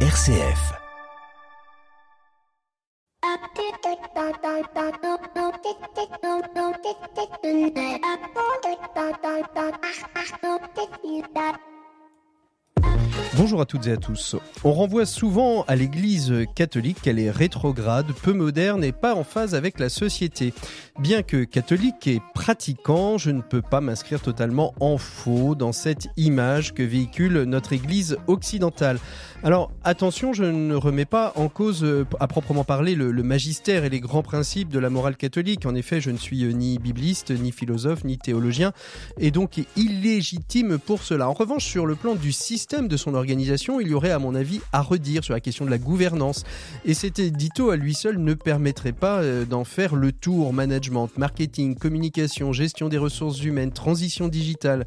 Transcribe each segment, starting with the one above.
RCF. Bonjour à toutes et à tous. On renvoie souvent à l'Église catholique qu'elle est rétrograde, peu moderne et pas en phase avec la société. Bien que catholique et pratiquant, je ne peux pas m'inscrire totalement en faux dans cette image que véhicule notre Église occidentale. Alors attention, je ne remets pas en cause euh, à proprement parler le, magistère et les grands principes de la morale catholique. En effet, je ne suis euh, ni bibliste, ni philosophe, ni théologien, et donc illégitime pour cela. En revanche, sur le plan du système de son organisation, il y aurait à mon avis à redire sur la question de la gouvernance. Et cet édito à lui seul ne permettrait pas euh, d'en faire le tour management, marketing, communication, gestion des ressources humaines, transition digitale.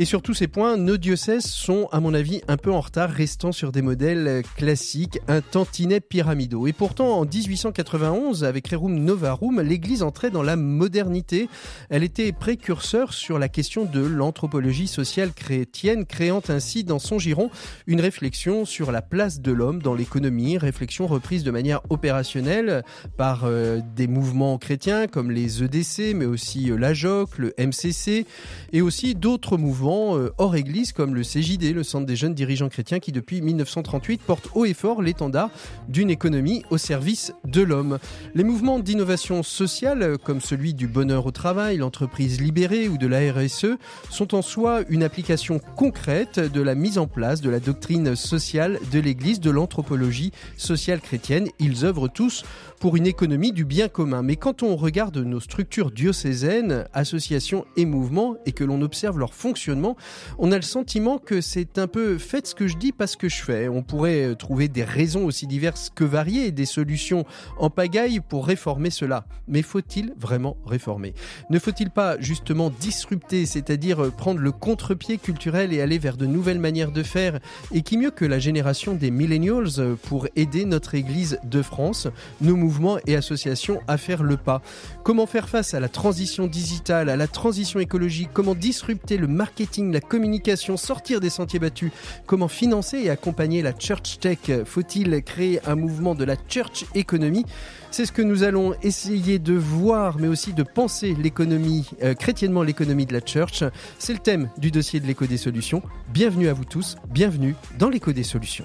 Et sur tous ces points, nos diocèses sont, à mon avis, un peu en retard, restant sur des modèles classiques, un tantinet pyramidaux. Et pourtant, en 1891, avec Rerum Novarum, l'Église entrait dans la modernité. Elle était précurseur sur la question de l'anthropologie sociale chrétienne, créant ainsi dans son giron une réflexion sur la place de l'homme dans l'économie, réflexion reprise de manière opérationnelle par euh, des mouvements chrétiens comme les EDC, mais aussi euh, la JOC, le MCC, et aussi d'autres mouvements euh, hors église comme le CJD, le Centre des jeunes dirigeants chrétiens, qui depuis 1938 porte haut et fort l'étendard d'une économie au service de l'homme. Les mouvements d'innovation sociale, comme celui du bonheur au travail, l'entreprise libérée ou de la RSE, sont en soi une application concrète de la mise en place de la doctrine sociale de l'Église, de l'anthropologie sociale chrétienne. Ils œuvrent tous pour une économie du bien commun. Mais quand on regarde nos structures diocésaines, associations et mouvements, et que l'on observe leur fonctionnement, on a le sentiment que c'est un peu faites ce que je dis, pas ce que je fais. On pourrait euh, trouver des raisons aussi diverses que variées et des solutions en pagaille pour réformer cela. Mais faut-il vraiment réformer? Ne faut-il pas justement disrupter, c'est-à-dire euh, prendre le contre-pied culturel et aller vers de nouvelles manières de faire? Et qui mieux que la génération des millennials euh, pour aider notre Église de France, nos mouvements et associations à faire le pas. Comment faire face à la transition digitale, à la transition écologique? Comment disrupter le marketing, la communication, sortir des sentiers battus? Comment financer et accompagner la church tech? Faut-il créer un mouvement de la church economy C'est ce que nous allons essayer de voir, mais aussi de penser l'économie, euh, chrétiennement l'économie de la church. C'est le thème du dossier de l'écho des solutions. Bienvenue à vous tous, bienvenue dans l'écho des solutions.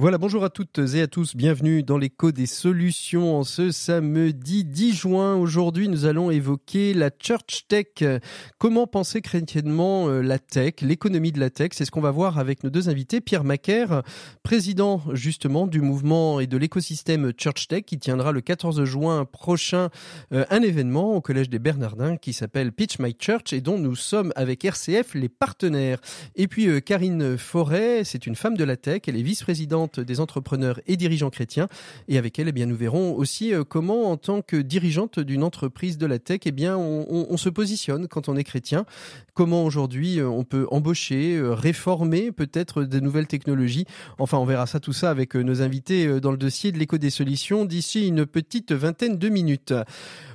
Voilà, bonjour à toutes et à tous, bienvenue dans l'écho des solutions en ce samedi 10 juin. Aujourd'hui, nous allons évoquer la Church Tech. Comment penser chrétiennement euh, la tech, l'économie de la tech? C'est ce qu'on va voir avec nos deux invités. Pierre Macaire, président justement du mouvement et de l'écosystème Church Tech, qui tiendra le 14 juin prochain euh, un événement au Collège des Bernardins qui s'appelle Pitch My Church et dont nous sommes avec RCF les partenaires. Et puis euh, Karine Forêt, c'est une femme de la tech, elle est vice-présidente des entrepreneurs et dirigeants chrétiens. Et avec elle, eh bien, nous verrons aussi euh, comment, en tant que dirigeante d'une entreprise de la tech, eh bien, on, se positionne quand on est chrétien. Comment aujourd'hui euh, on peut embaucher, euh, réformer peut-être des nouvelles technologies. Enfin, on verra ça tout ça avec nos invités dans le dossier de l'écho des solutions d'ici une petite vingtaine de minutes.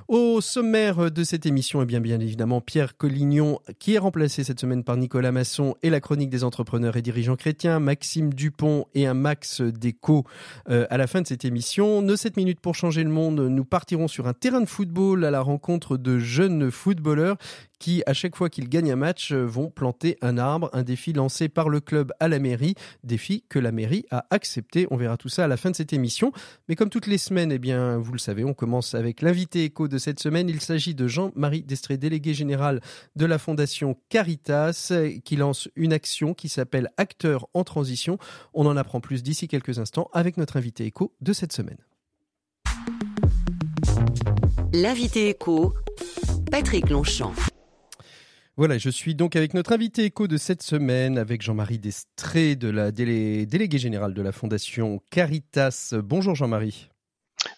Au sommaire de cette émission, eh bien, bien évidemment, Pierre Collignon, qui est remplacé cette semaine par Nicolas Masson et la chronique des entrepreneurs et dirigeants chrétiens, Maxime Dupont et un max d'écho euh, à la fin de cette émission. Nos 7 minutes pour changer le monde, nous partirons sur un terrain de football à la rencontre de jeunes footballeurs qui, à chaque fois qu'ils gagnent un match, vont planter un arbre, un défi lancé par le club à la mairie, défi que la mairie a accepté. On verra tout ça à la fin de cette émission. Mais comme toutes les semaines, eh bien, vous le savez, on commence avec l'invité écho de cette semaine. Il s'agit de Jean-Marie Destré, délégué général de la Fondation Caritas, qui lance une action qui s'appelle Acteurs en transition. On en apprend plus d'ici quelques instants avec notre invité écho de cette semaine. L'invité écho, Patrick Longchamp. Voilà, je suis donc avec notre invité écho de cette semaine, avec Jean-Marie Destré, de la délégué général de la Fondation Caritas. Bonjour Jean-Marie.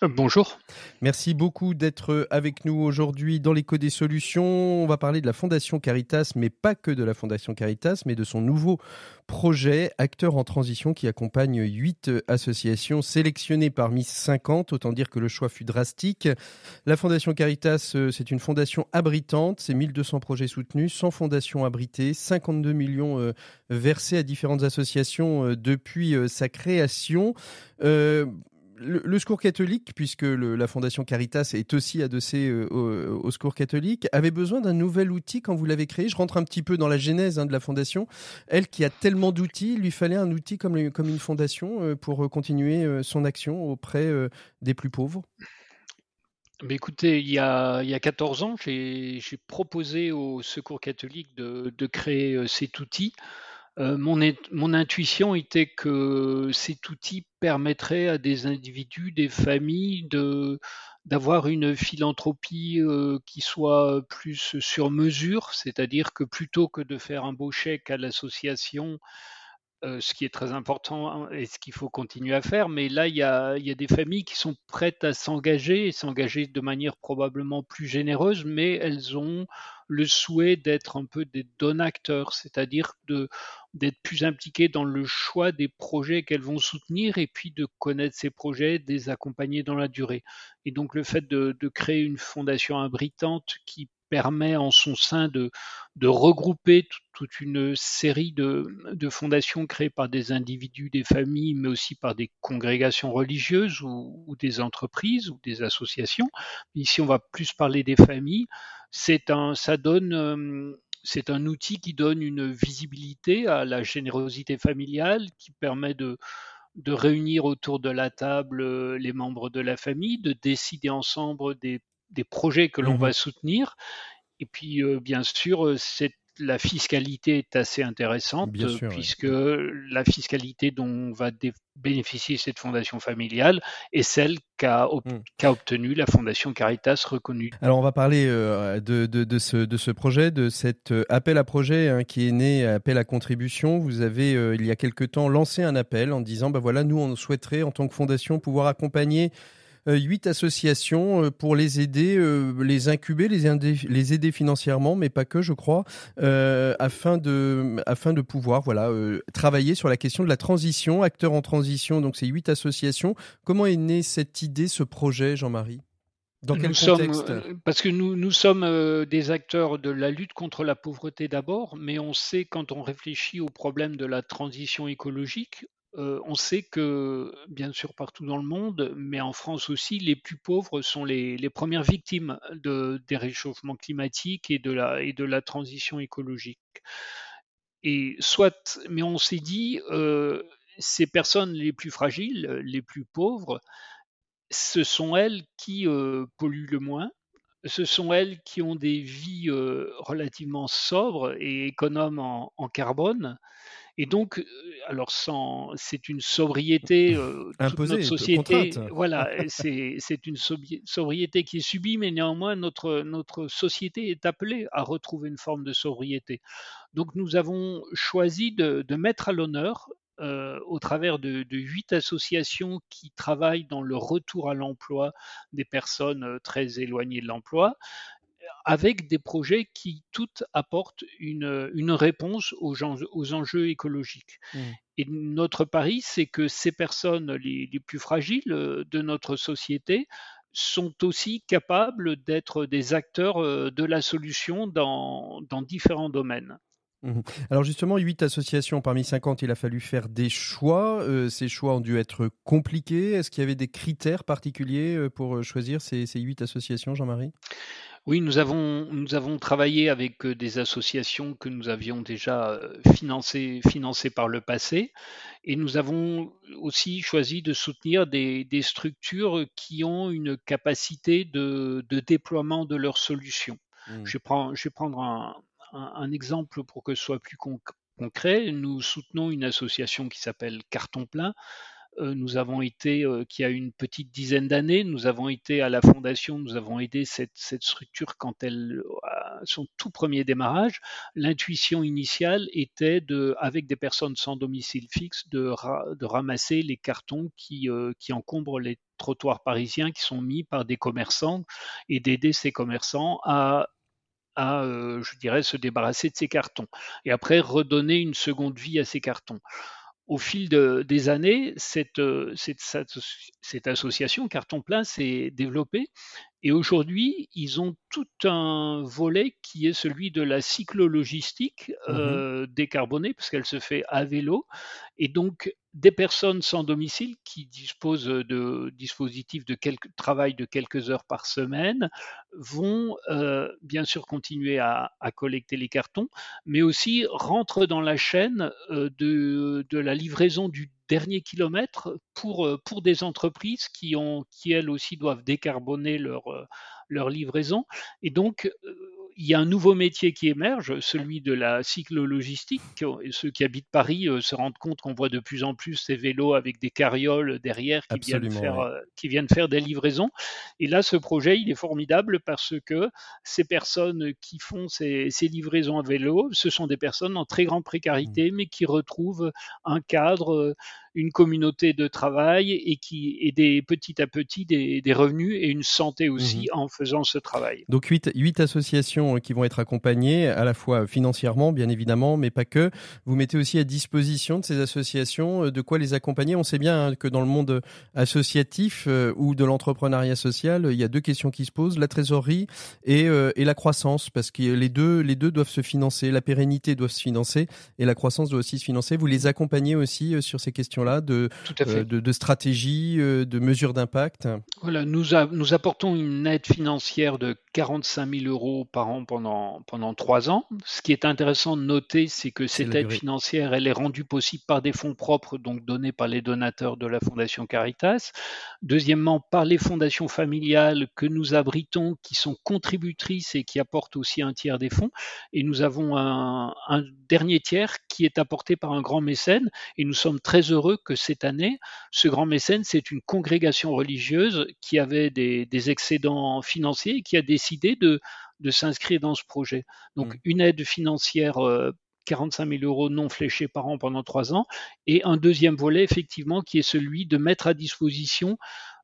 Euh, bonjour. Merci beaucoup d'être avec nous aujourd'hui dans l'écho des solutions. On va parler de la Fondation Caritas, mais pas que de la Fondation Caritas, mais de son nouveau projet Acteurs en transition qui accompagne huit associations sélectionnées parmi 50. Autant dire que le choix fut drastique. La Fondation Caritas, euh, c'est une fondation abritante. C'est 1200 projets soutenus, 100 fondations abritées, 52 millions euh, versés à différentes associations depuis sa création le, secours catholique, puisque la Fondation Caritas est aussi adossée euh, au, secours catholique, avait besoin d'un nouvel outil quand vous l'avez créé. Je rentre un petit peu dans la genèse hein, de la Fondation. Elle qui a tellement d'outils, il lui fallait un outil comme, une fondation euh, pour euh, continuer son action auprès des plus pauvres. Mais écoutez, il y, a, il y a 14 ans, j'ai proposé au Secours catholique de créer cet outil euh, mon, intuition était que cet outil permettrait à des individus, des familles, d'avoir une philanthropie euh, qui soit plus sur mesure, c'est-à-dire que plutôt que de faire un beau chèque à l'association euh, ce qui est très important hein, et ce qu'il faut continuer à faire. Mais là, il y a, des familles qui sont prêtes à s'engager s'engager de manière probablement plus généreuse, mais elles ont le souhait d'être un peu des donateurs, c'est-à-dire d'être plus impliquées dans le choix des projets qu'elles vont soutenir et puis de connaître ces projets, de les accompagner dans la durée. Et donc le fait de créer une fondation abritante qui permet en son sein de, regrouper toute une série de, fondations créées par des individus, des familles, mais aussi par des congrégations religieuses ou, des entreprises ou des associations. Ici, on va plus parler des familles. C'est un, euh, outil qui donne une visibilité à la générosité familiale, qui permet de, de réunir autour de la table euh, les membres de la famille, de décider ensemble des des projets que l'on mmh va soutenir. Et puis, euh, bien sûr, euh, la fiscalité est assez intéressante puisque la fiscalité dont va bénéficier cette fondation familiale est celle qu'a mmh. obtenue la fondation Caritas reconnue. Alors on va parler euh, de, de, ce, de, ce, projet, de cet appel à projet hein, qui est né, appel à contribution. Vous avez il y a quelque temps lancé un appel en disant, ben voilà, nous on souhaiterait en tant que fondation pouvoir accompagner euh, huit associations euh, pour les aider, euh, les incuber, les, les aider financièrement, mais pas que, je crois, afin de afin de pouvoir voilà travailler sur la question de la transition, acteurs en transition. Donc c'est huit associations. Comment est née cette idée, ce projet, Jean-Marie? Dans quel contexte? Parce que nous, nous sommes des acteurs de la lutte contre la pauvreté d'abord, mais on sait quand on réfléchit au problème de la transition écologique, on sait que, bien sûr, partout dans le monde, mais en France aussi, les plus pauvres sont les, premières victimes des réchauffements climatiques et de, la, transition écologique. Et soit, mais on s'est dit, ces personnes les plus fragiles, les plus pauvres, ce sont elles qui polluent le moins, ce sont elles qui ont des vies relativement sobres et économes en carbone, et donc, alors sans, c'est une sobriété euh, Imposée, notre société. Voilà, c'est une sobriété qui est subie, mais néanmoins notre notre société est appelée à retrouver une forme de sobriété. Donc, nous avons choisi de, de mettre à l'honneur euh, au travers de, de, huit associations qui travaillent dans le retour à l'emploi des personnes euh, très éloignées de l'emploi, avec des projets qui toutes apportent une, une réponse aux, aux, enjeux écologiques. Mmh. Et notre pari, c'est que ces personnes les, les, plus fragiles euh, de notre société sont aussi capables d'être des acteurs euh, de la solution dans, dans différents domaines. Mmh. Alors justement, huit associations parmi 50, il a fallu faire des choix. Euh, ces choix ont dû être compliqués. Est-ce qu'il y avait des critères particuliers pour choisir ces, ces huit associations, Jean-Marie? Oui, nous avons, nous avons travaillé avec euh, des associations que nous avions déjà euh, financées, financées par le passé et nous avons aussi choisi de soutenir des, des structures qui ont une capacité de, de déploiement de leurs solutions. Mmh. Je, vais prendre, je vais prendre un, un, exemple pour que ce soit plus concret. Nous soutenons une association qui s'appelle Carton Plein nous avons été, qui a une petite dizaine d'années, nous avons été à la fondation, nous avons aidé cette, structure quand elle, a son tout premier démarrage. L'intuition initiale était de, avec des personnes sans domicile fixe, de, ramasser les cartons qui, encombrent les trottoirs parisiens qui sont mis par des commerçants et d'aider ces commerçants à euh, je dirais, se débarrasser de ces cartons et après redonner une seconde vie à ces cartons. Au fil des années, cette, euh, cette, cette, association Carton Plein s'est développée et aujourd'hui, ils ont tout un volet qui est celui de la cyclologistique mmh euh, décarbonée, parce qu'elle se fait à vélo. Et donc, des personnes sans domicile qui disposent de dispositifs de travail de quelques heures par semaine vont euh, bien sûr continuer à, collecter les cartons, mais aussi rentrent dans la chaîne euh, de, de, la livraison du dernier kilomètre pour, euh, pour des entreprises qui, ont, qui elles aussi doivent décarboner leur, euh, leur livraison. Et donc, euh, il y a un nouveau métier qui émerge, celui de la cyclologistique. Ceux qui habitent Paris se rendent compte qu'on voit de plus en plus ces vélos avec des carrioles derrière qui viennent, faire, qui viennent faire des livraisons. Et là, ce projet, il est formidable parce que ces personnes qui font ces, ces livraisons à vélo, ce sont des personnes en très grande précarité, mmh. mais qui retrouvent un cadre une communauté de travail et qui et des petit à petit des, revenus et une santé aussi mhm. en faisant ce travail. Donc huit, huit associations qui vont être accompagnées à la fois financièrement bien évidemment mais pas que. Vous mettez aussi à disposition de ces associations euh, de quoi les accompagner. On sait bien hein, que dans le monde associatif euh, ou de l'entrepreneuriat social, il y a deux questions qui se posent la trésorerie et, euh, et la croissance parce que les deux les deux doivent se financer, la pérennité doit se financer et la croissance doit aussi se financer. Vous les accompagnez aussi sur ces questions de, euh, de, de, stratégie, euh, de mesures d'impact Voilà, nous, nous apportons une aide financière de 45 000 euros par an pendant, pendant trois ans. Ce qui est intéressant de noter, c'est que cette aide financière, elle est rendue possible par des fonds propres, donc donnés par les donateurs de la Fondation Caritas. Deuxièmement, par les fondations familiales que nous abritons, qui sont contributrices et qui apportent aussi un tiers des fonds. Et nous avons un, un dernier tiers qui est apporté par un grand mécène. Et nous sommes très heureux que cette année, ce grand mécène, c'est une congrégation religieuse qui avait des, excédents financiers et qui a décidé de, s'inscrire dans ce projet. Donc mmh. une aide financière 45 euh, 000 euros non fléchés par an pendant trois ans, et un deuxième volet, effectivement, qui est celui de mettre à disposition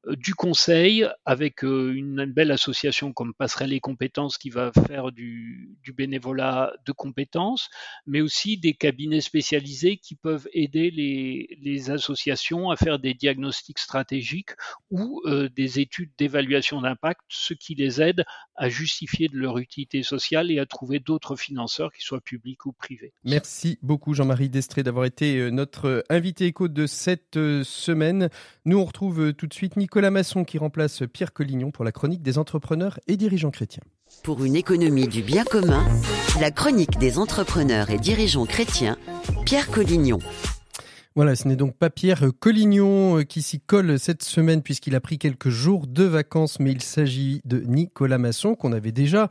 du conseil avec euh, une belle association comme Passerelle et Compétences qui va faire du, bénévolat de compétences, mais aussi des cabinets spécialisés qui peuvent aider les, associations à faire des diagnostics stratégiques ou euh, des études d'évaluation d'impact, ce qui les aide à justifier de leur utilité sociale et à trouver d'autres financeurs, qui soient publics ou privés. Merci beaucoup Jean-Marie Destré d'avoir été notre invité éco de cette semaine. Nous on retrouve tout de suite Nicolas Nicolas Masson qui remplace Pierre Collignon pour la chronique des entrepreneurs et dirigeants chrétiens. Pour une économie du bien commun, la chronique des entrepreneurs et dirigeants chrétiens, Pierre Collignon. Voilà, ce n'est donc pas Pierre Collignon euh, qui s'y colle cette semaine puisqu'il a pris quelques jours de vacances, mais il s'agit de Nicolas Masson qu'on avait déjà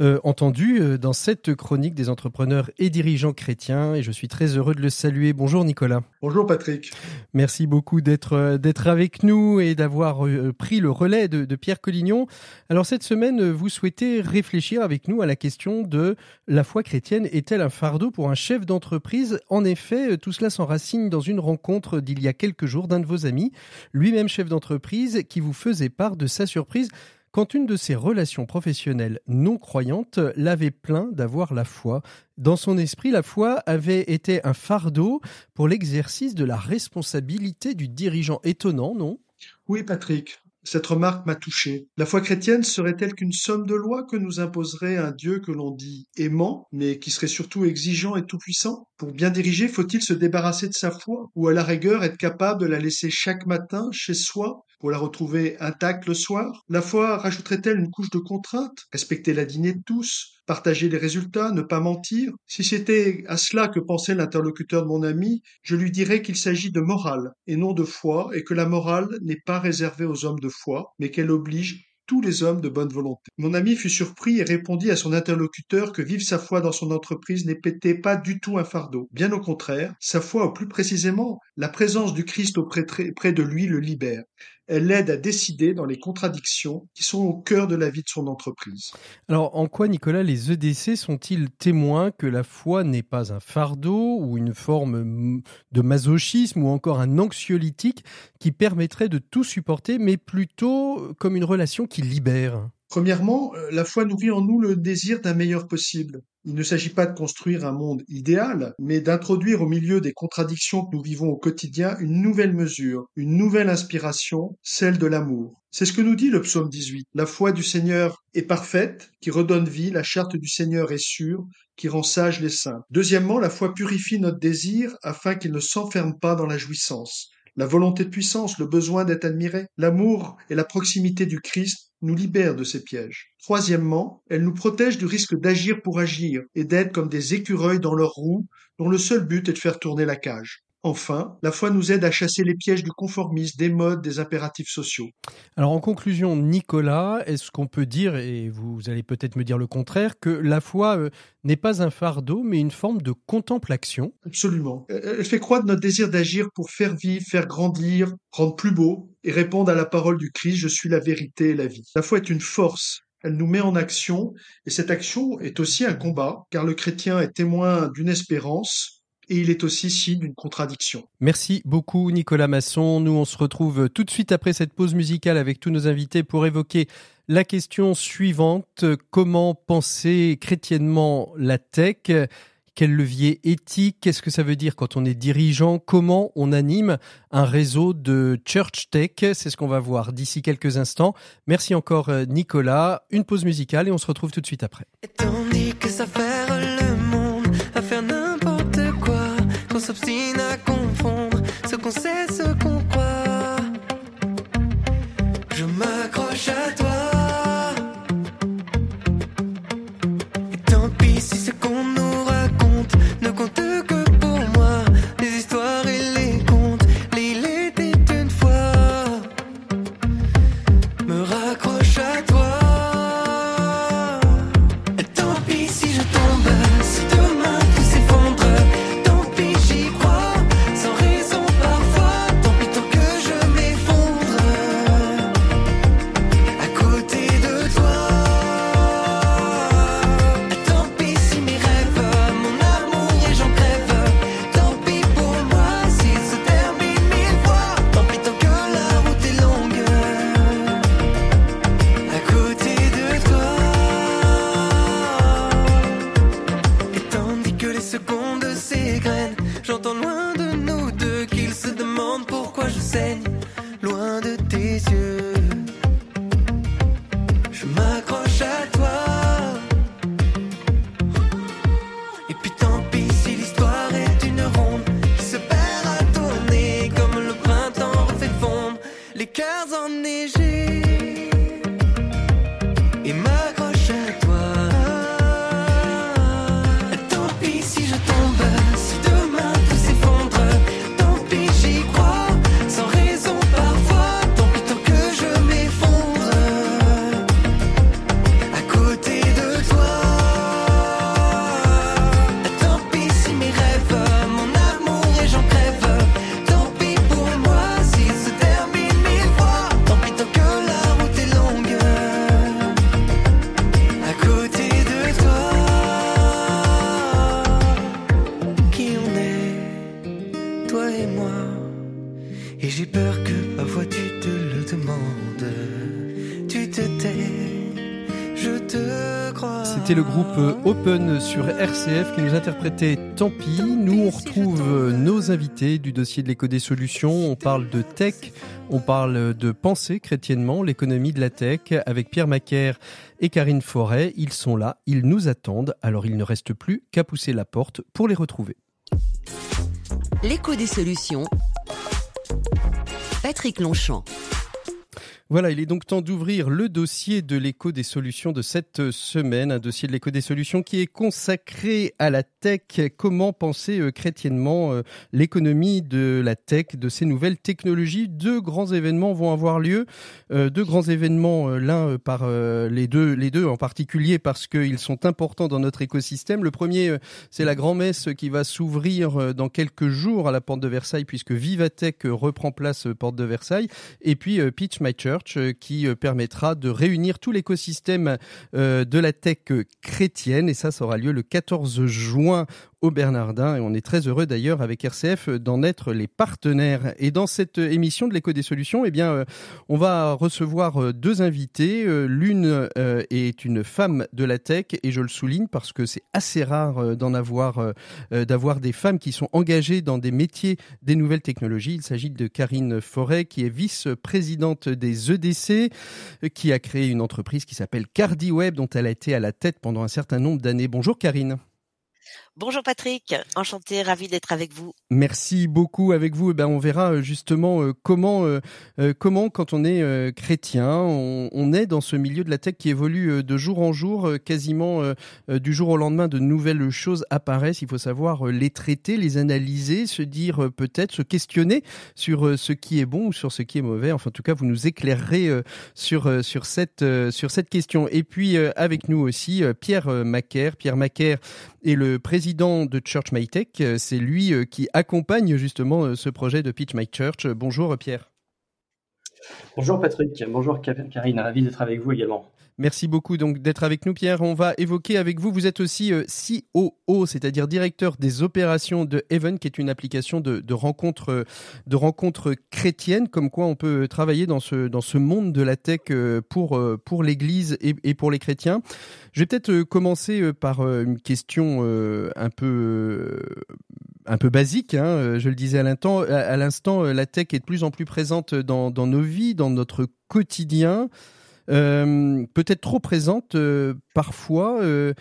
euh, entendu euh, dans cette chronique des entrepreneurs et dirigeants chrétiens et je suis très heureux de le saluer. Bonjour Nicolas. Bonjour Patrick. Merci beaucoup d'être d'être avec nous et d'avoir pris le relais de, de Pierre Collignon. Alors cette semaine, vous souhaitez réfléchir avec nous à la question de la foi chrétienne est-elle un fardeau pour un chef d'entreprise? En effet, tout cela s'enracine dans une rencontre d'il y a quelques jours d'un de vos amis, lui-même chef d'entreprise, qui vous faisait part de sa surprise quand une de ses relations professionnelles non croyantes l'avait plaint d'avoir la foi. Dans son esprit, la foi avait été un fardeau pour l'exercice de la responsabilité du dirigeant. Étonnant, non? Oui, Patrick. Cette remarque m'a touché. La foi chrétienne serait-elle qu'une somme de lois que nous imposerait un Dieu que l'on dit aimant, mais qui serait surtout exigeant et tout-puissant. Pour bien diriger, faut-il se débarrasser de sa foi, ou à la rigueur être capable de la laisser chaque matin chez soi pour la retrouver intacte le soir? La foi rajouterait-elle une couche de contrainte? Respecter la dînée de tous? Partager les résultats, ne pas mentir. Si c'était à cela que pensait l'interlocuteur de mon ami, je lui dirais qu'il s'agit de morale et non de foi, et que la morale n'est pas réservée aux hommes de foi, mais qu'elle oblige tous les hommes de bonne volonté. Mon ami fut surpris et répondit à son interlocuteur que vivre sa foi dans son entreprise n'était pas du tout un fardeau. Bien au contraire, sa foi, ou plus précisément, la présence du Christ auprès près de lui le libère. Elle l'aide à décider dans les contradictions qui sont au cœur de la vie de son entreprise. Alors, en quoi, Nicolas, les EDC sont-ils témoins que la foi n'est pas un fardeau ou une forme de masochisme ou encore un anxiolytique qui permettrait de tout supporter, mais plutôt comme une relation qui libère? Premièrement, euh, la foi nourrit en nous le désir d'un meilleur possible. Il ne s'agit pas de construire un monde idéal, mais d'introduire au milieu des contradictions que nous vivons au quotidien une nouvelle mesure, une nouvelle inspiration, celle de l'amour. C'est ce que nous dit le psaume 18. La foi du Seigneur est parfaite, qui redonne vie, la charte du Seigneur est sûre, qui rend sages les saints. Deuxièmement, la foi purifie notre désir afin qu'il ne s'enferme pas dans la jouissance. La volonté de puissance, le besoin d'être admiré, l'amour et la proximité du Christ nous libèrent de ces pièges. Troisièmement, elle nous protège du risque d'agir pour agir et d'être comme des écureuils dans leur roue dont le seul but est de faire tourner la cage. Enfin, la foi nous aide à chasser les pièges du conformisme, des modes, des impératifs sociaux. Alors en conclusion, Nicolas, est-ce qu'on peut dire, et vous allez peut-être me dire le contraire, que la foi euh, n'est pas un fardeau, mais une forme de contemplation? Absolument. Elle fait croître notre désir d'agir pour faire vivre, faire grandir, rendre plus beau, et répondre à la parole du Christ, je suis la vérité et la vie. La foi est une force, elle nous met en action, et cette action est aussi un combat, car le chrétien est témoin d'une espérance, et il est aussi signe d'une contradiction. Merci beaucoup Nicolas Masson. Nous on se retrouve tout de suite après cette pause musicale avec tous nos invités pour évoquer la question suivante. Comment penser chrétiennement la tech? Quel levier éthique? Qu'est-ce que ça veut dire quand on est dirigeant? Comment on anime un réseau de Church Tech? C'est ce qu'on va voir d'ici quelques instants. Merci encore Nicolas. Une pause musicale et on se retrouve tout de suite après. que qu'on s'obstine à confondre ce qu'on sait, ce qu'on croit. Je m'accroche à toi. C'était le groupe Open sur RCF qui nous interprétait Tant pis. Nous, on retrouve nos invités du dossier de l'éco des solutions. On parle de tech, on parle de pensée chrétiennement, l'économie de la tech avec Pierre Macaire et Karine Forêt. Ils sont là, ils nous attendent. Alors il ne reste plus qu'à pousser la porte pour les retrouver. L'écho des solutions. Patrick Longchamp. Voilà, il est donc temps d'ouvrir le dossier de l'écho des solutions de cette semaine, un dossier de l'écho des solutions qui est consacré à la tech. Comment penser euh, chrétiennement euh, l'économie de la tech, de ces nouvelles technologies? Deux grands événements vont avoir lieu, euh, deux grands événements, l'un par les deux, les deux en particulier parce qu'ils sont importants dans notre écosystème. Le premier, c'est la grand-messe qui va s'ouvrir dans quelques jours à la porte de Versailles puisque Vivatech reprend place porte de Versailles. Et puis Pitch My Church euh, qui euh, permettra de réunir tout l'écosystème euh, de la tech chrétienne. Et ça, ça aura lieu le 14 juin au Bernardin et on est très heureux d'ailleurs avec RCF d'en être les partenaires. Et dans cette émission de l'écho des solutions, eh bien, on va recevoir deux invités. L'une est une femme de la tech et je le souligne parce que c'est assez rare d'en avoir, d'avoir des femmes qui sont engagées dans des métiers des nouvelles technologies. Il s'agit de Karine Forêt qui est vice-présidente des EDC, qui a créé une entreprise qui s'appelle CardiWeb dont elle a été à la tête pendant un certain nombre d'années. Bonjour Karine. Bonjour Patrick, enchanté, ravi d'être avec vous. Merci beaucoup avec vous. Eh ben, on verra euh, justement euh, comment, euh, comment quand on est chrétien, on, est dans ce milieu de la tech qui évolue de jour en jour, quasiment du jour au lendemain, de nouvelles choses apparaissent. Il faut savoir les traiter, les analyser, se dire peut-être, se questionner sur ce qui est bon ou sur ce qui est mauvais. Enfin, en tout cas, vous nous éclairerez sur, sur, cette, sur cette question. Et puis avec nous aussi Pierre Macaire. Pierre Macaire est le président président de Church My Tech. C'est lui euh, qui accompagne justement euh, ce projet de Pitch My Church. Bonjour Pierre. Bonjour Patrick, bonjour Karine, ravi d'être avec vous également. Merci beaucoup donc d'être avec nous Pierre. On va évoquer avec vous, vous êtes aussi euh, COO, c'est-à-dire directeur des opérations de Heaven, qui est une application de, de rencontres euh, de rencontres chrétiennes, comme quoi on peut travailler dans ce, dans ce monde de la tech euh, pour, pour l'Église et, pour les chrétiens. Je vais peut-être commencer par une question un peu un peu basique, hein, je le disais à l'instant, la tech est de plus en plus présente dans nos vies, dans notre quotidien. Euh, peut-être trop présente euh, parfois. Euh,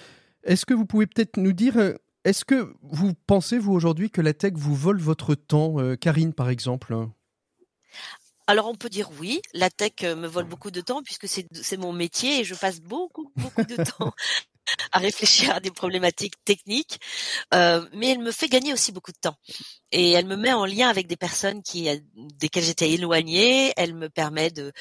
est-ce que vous pouvez peut-être nous dire, est-ce que vous pensez, vous, aujourd'hui, que la tech vous vole votre temps Karine, par exemple? Alors on peut dire oui, la tech me vole beaucoup de temps puisque c'est mon métier et je passe beaucoup beaucoup de temps à réfléchir à des problématiques techniques, euh, mais elle me fait gagner aussi beaucoup de temps. Et elle me met en lien avec des personnes qui, euh, desquelles j'étais éloignée. Elle me permet de,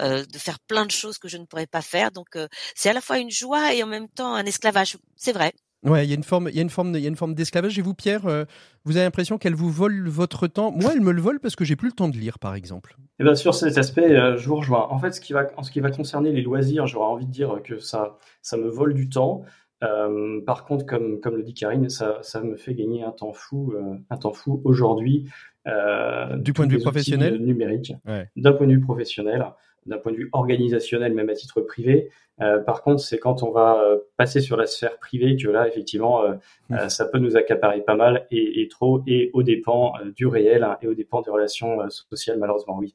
euh, de faire plein de choses que je ne pourrais pas faire. Donc c'est à la fois une joie et en même temps un esclavage. C'est vrai. Ouais, il y a une forme, il y a une forme, il y a une forme d'esclavage. Et vous, Pierre, euh, vous avez l'impression qu'elle vous vole votre temps? Moi, elle me le vole parce que j'ai plus le temps de lire, par exemple. Et eh bien sur cet aspect, euh, je vous rejoins. En fait, ce qui va, en ce qui va concerner les loisirs, j'aurais envie de dire que ça, ça me vole du temps. Euh, par contre, comme, comme le dit Karine, ça, ça me fait gagner un temps fou, un temps fou aujourd'hui. du point de vue professionnel, numérique, d'un point de vue professionnel, d'un point de vue organisationnel, même à titre privé. Euh, par contre, c'est quand on va euh, passer sur la sphère privée que là, effectivement, euh, mmh. ça peut nous accaparer pas mal et, et trop, et au dépens du réel hein, et au dépens des relations sociales, malheureusement, oui.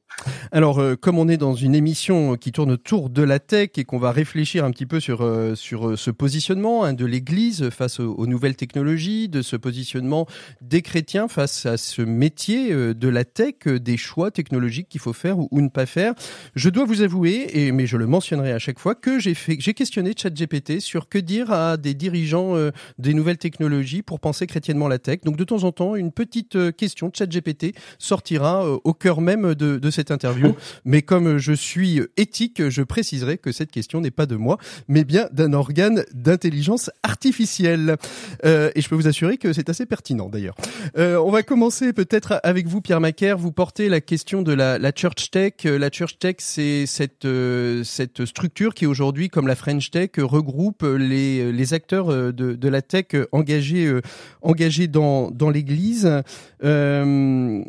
Alors, comme on est dans une émission qui tourne autour de la tech et qu'on va réfléchir un petit peu sur sur ce positionnement hein, de l'Église face aux, nouvelles technologies, de ce positionnement des chrétiens face à ce métier de la tech, des choix technologiques qu'il faut faire ou, ou, ne pas faire, je dois vous avouer, et mais je le mentionnerai à chaque fois, que j'ai j'ai questionné ChatGPT sur que dire à des dirigeants euh, des nouvelles technologies pour penser chrétiennement la tech. Donc de temps en temps, une petite euh, question de ChatGPT sortira euh, au cœur même de, de cette interview. mais comme je suis éthique, je préciserai que cette question n'est pas de moi, mais bien d'un organe d'intelligence artificielle. et je peux vous assurer que c'est assez pertinent d'ailleurs. on va commencer peut-être avec vous, Pierre Macaire. Vous portez la question de la, la Church Tech. La Church Tech, c'est cette, cette structure qui aujourd'hui comme la French Tech, regroupe les, acteurs euh, de, la tech engagés, euh, dans, l'Église. Euh,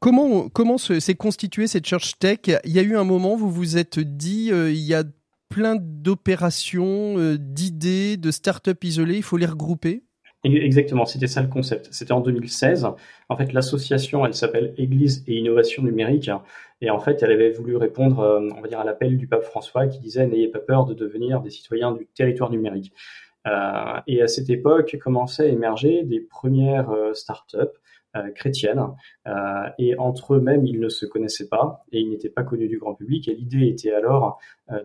comment s'est constituée cette Church Tech? Il y a eu un moment où vous vous êtes dit il y a plein d'opérations, d'idées, de start-up isolées, il faut les regrouper? Exactement, c'était ça le concept. C'était en 2016. En fait, l'association, elle s'appelle Église et Innovation Numérique. Et en fait, elle avait voulu répondre, euh, on va dire, à l'appel du pape François qui disait n'ayez pas peur de devenir des citoyens du territoire numérique. Euh, et à cette époque, commençaient à émerger des premières euh, startups chrétienne. et entre eux-mêmes, ils ne se connaissaient pas et ils n'étaient pas connus du grand public. Et l'idée était alors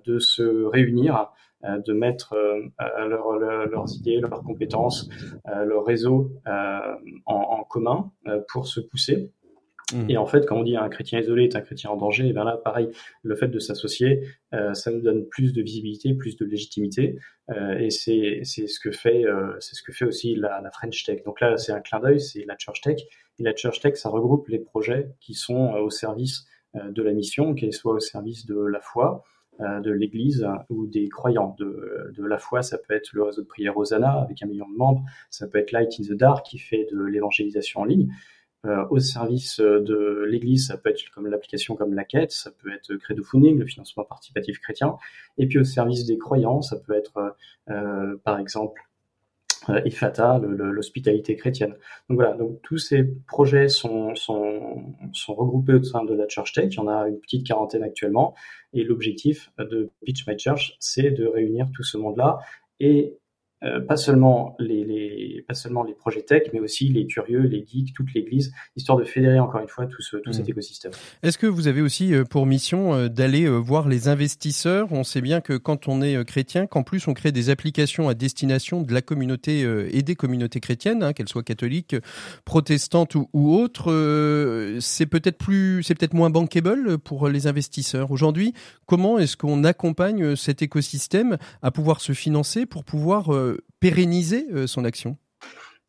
de se réunir de mettre leurs idées, leurs compétences, leur réseau en, commun pour se pousser Mmh. Et en fait, quand on dit un chrétien isolé est un chrétien en danger, et eh bien là, pareil, le fait de s'associer, euh, ça nous donne plus de visibilité, plus de légitimité, euh, et c'est ce que fait euh, c'est ce que fait aussi la, French Tech. Donc là, c'est un clin d'œil, c'est la Church Tech, et la Church Tech, ça regroupe les projets qui sont au service de la mission, qu'ils soient au service de la foi, de l'Église ou des croyants. De, de, la foi, ça peut être le réseau de prière Hosanna avec un million de membres, ça peut être Light in the Dark qui fait de l'évangélisation en ligne, au service euh, de l'Église, ça peut être comme l'application comme la quête, ça peut être crowdfunding, le financement participatif chrétien, et puis au service des croyants, ça peut être euh, par exemple euh, IFATA, l'hospitalité chrétienne. Donc voilà, donc tous ces projets sont, sont, sont regroupés au sein de la Church Tech. Il y en a une petite quarantaine actuellement. Et l'objectif de Pitch My Church, c'est de réunir tout ce monde-là et euh, pas seulement les, les, pas seulement les projets tech, mais aussi les curieux, les geeks, toute l'Église, histoire de fédérer encore une fois tout, ce, tout cet mmh. écosystème. Est-ce que vous avez aussi euh, pour mission euh, d'aller voir les investisseurs? On sait bien que quand on est chrétien, qu'en plus on crée des applications à destination de la communauté et des communautés chrétiennes, hein, qu'elles soient catholiques, protestantes ou, ou autres, c'est peut-être plus, c'est peut-être moins bankable pour les investisseurs. Aujourd'hui, comment est-ce qu'on accompagne cet écosystème à pouvoir se financer pour pouvoir pérenniser euh, son action?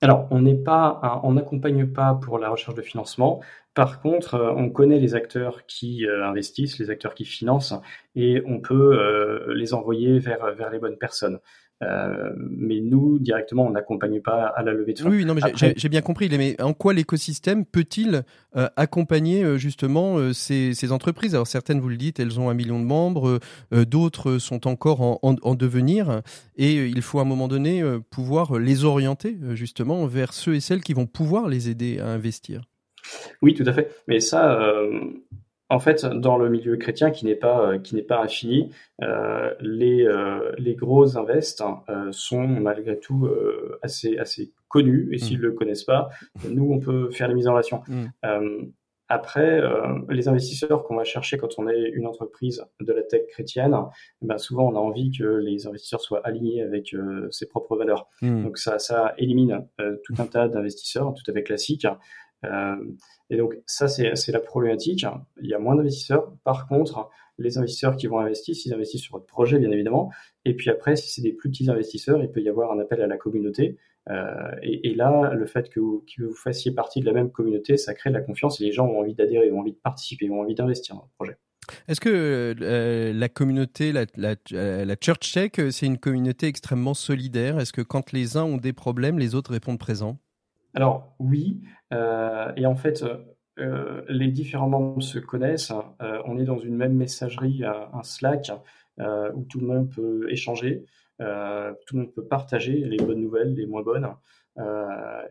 Alors, on n'est pas, on n'accompagne pas pour la recherche de financement. Par contre, euh, on connaît les acteurs qui euh, investissent, les acteurs qui financent, et on peut les envoyer vers, vers les bonnes personnes. Euh, mais nous, directement, on n'accompagne pas à la levée de fonds. Oui, non, mais j'ai bien compris. Mais en quoi l'écosystème peut-il euh, accompagner euh, justement ces, ces, entreprises? Alors certaines, vous le dites, elles ont un million de membres, d'autres sont encore en, en, devenir, et il faut à un moment donné pouvoir les orienter justement vers ceux et celles qui vont pouvoir les aider à investir. Oui, tout à fait. Mais ça, en fait, dans le milieu chrétien qui n'est pas euh, qui n'est pas infini, euh, les euh, les gros invests sont malgré tout assez assez connus et s'ils ne mmh. le connaissent pas, nous on peut faire les mises en relation. Mmh. après, les investisseurs qu'on va chercher quand on est une entreprise de la tech chrétienne, ben souvent on a envie que les investisseurs soient alignés avec ses propres valeurs. Mmh. Donc ça, ça élimine tout un tas d'investisseurs tout à fait classiques et donc ça, c'est la problématique. Il y a moins d'investisseurs. Par contre, les investisseurs qui vont investir, ils investissent sur votre projet, bien évidemment. Et puis après, si c'est des plus petits investisseurs, il peut y avoir un appel à la communauté. Euh, et, là, le fait que vous, que vous, fassiez partie de la même communauté, ça crée de la confiance et les gens ont envie d'adhérer, ont envie de participer, ont envie d'investir dans le projet. Est-ce que euh, la communauté, la, la, la Church Tech, c'est une communauté extrêmement solidaire? Est-ce que quand les uns ont des problèmes, les autres répondent présents? Alors oui, euh, et en fait, euh, les différents membres se connaissent. Euh, on est dans une même messagerie, un Slack, où tout le monde peut échanger, tout le monde peut partager les bonnes nouvelles, les moins bonnes.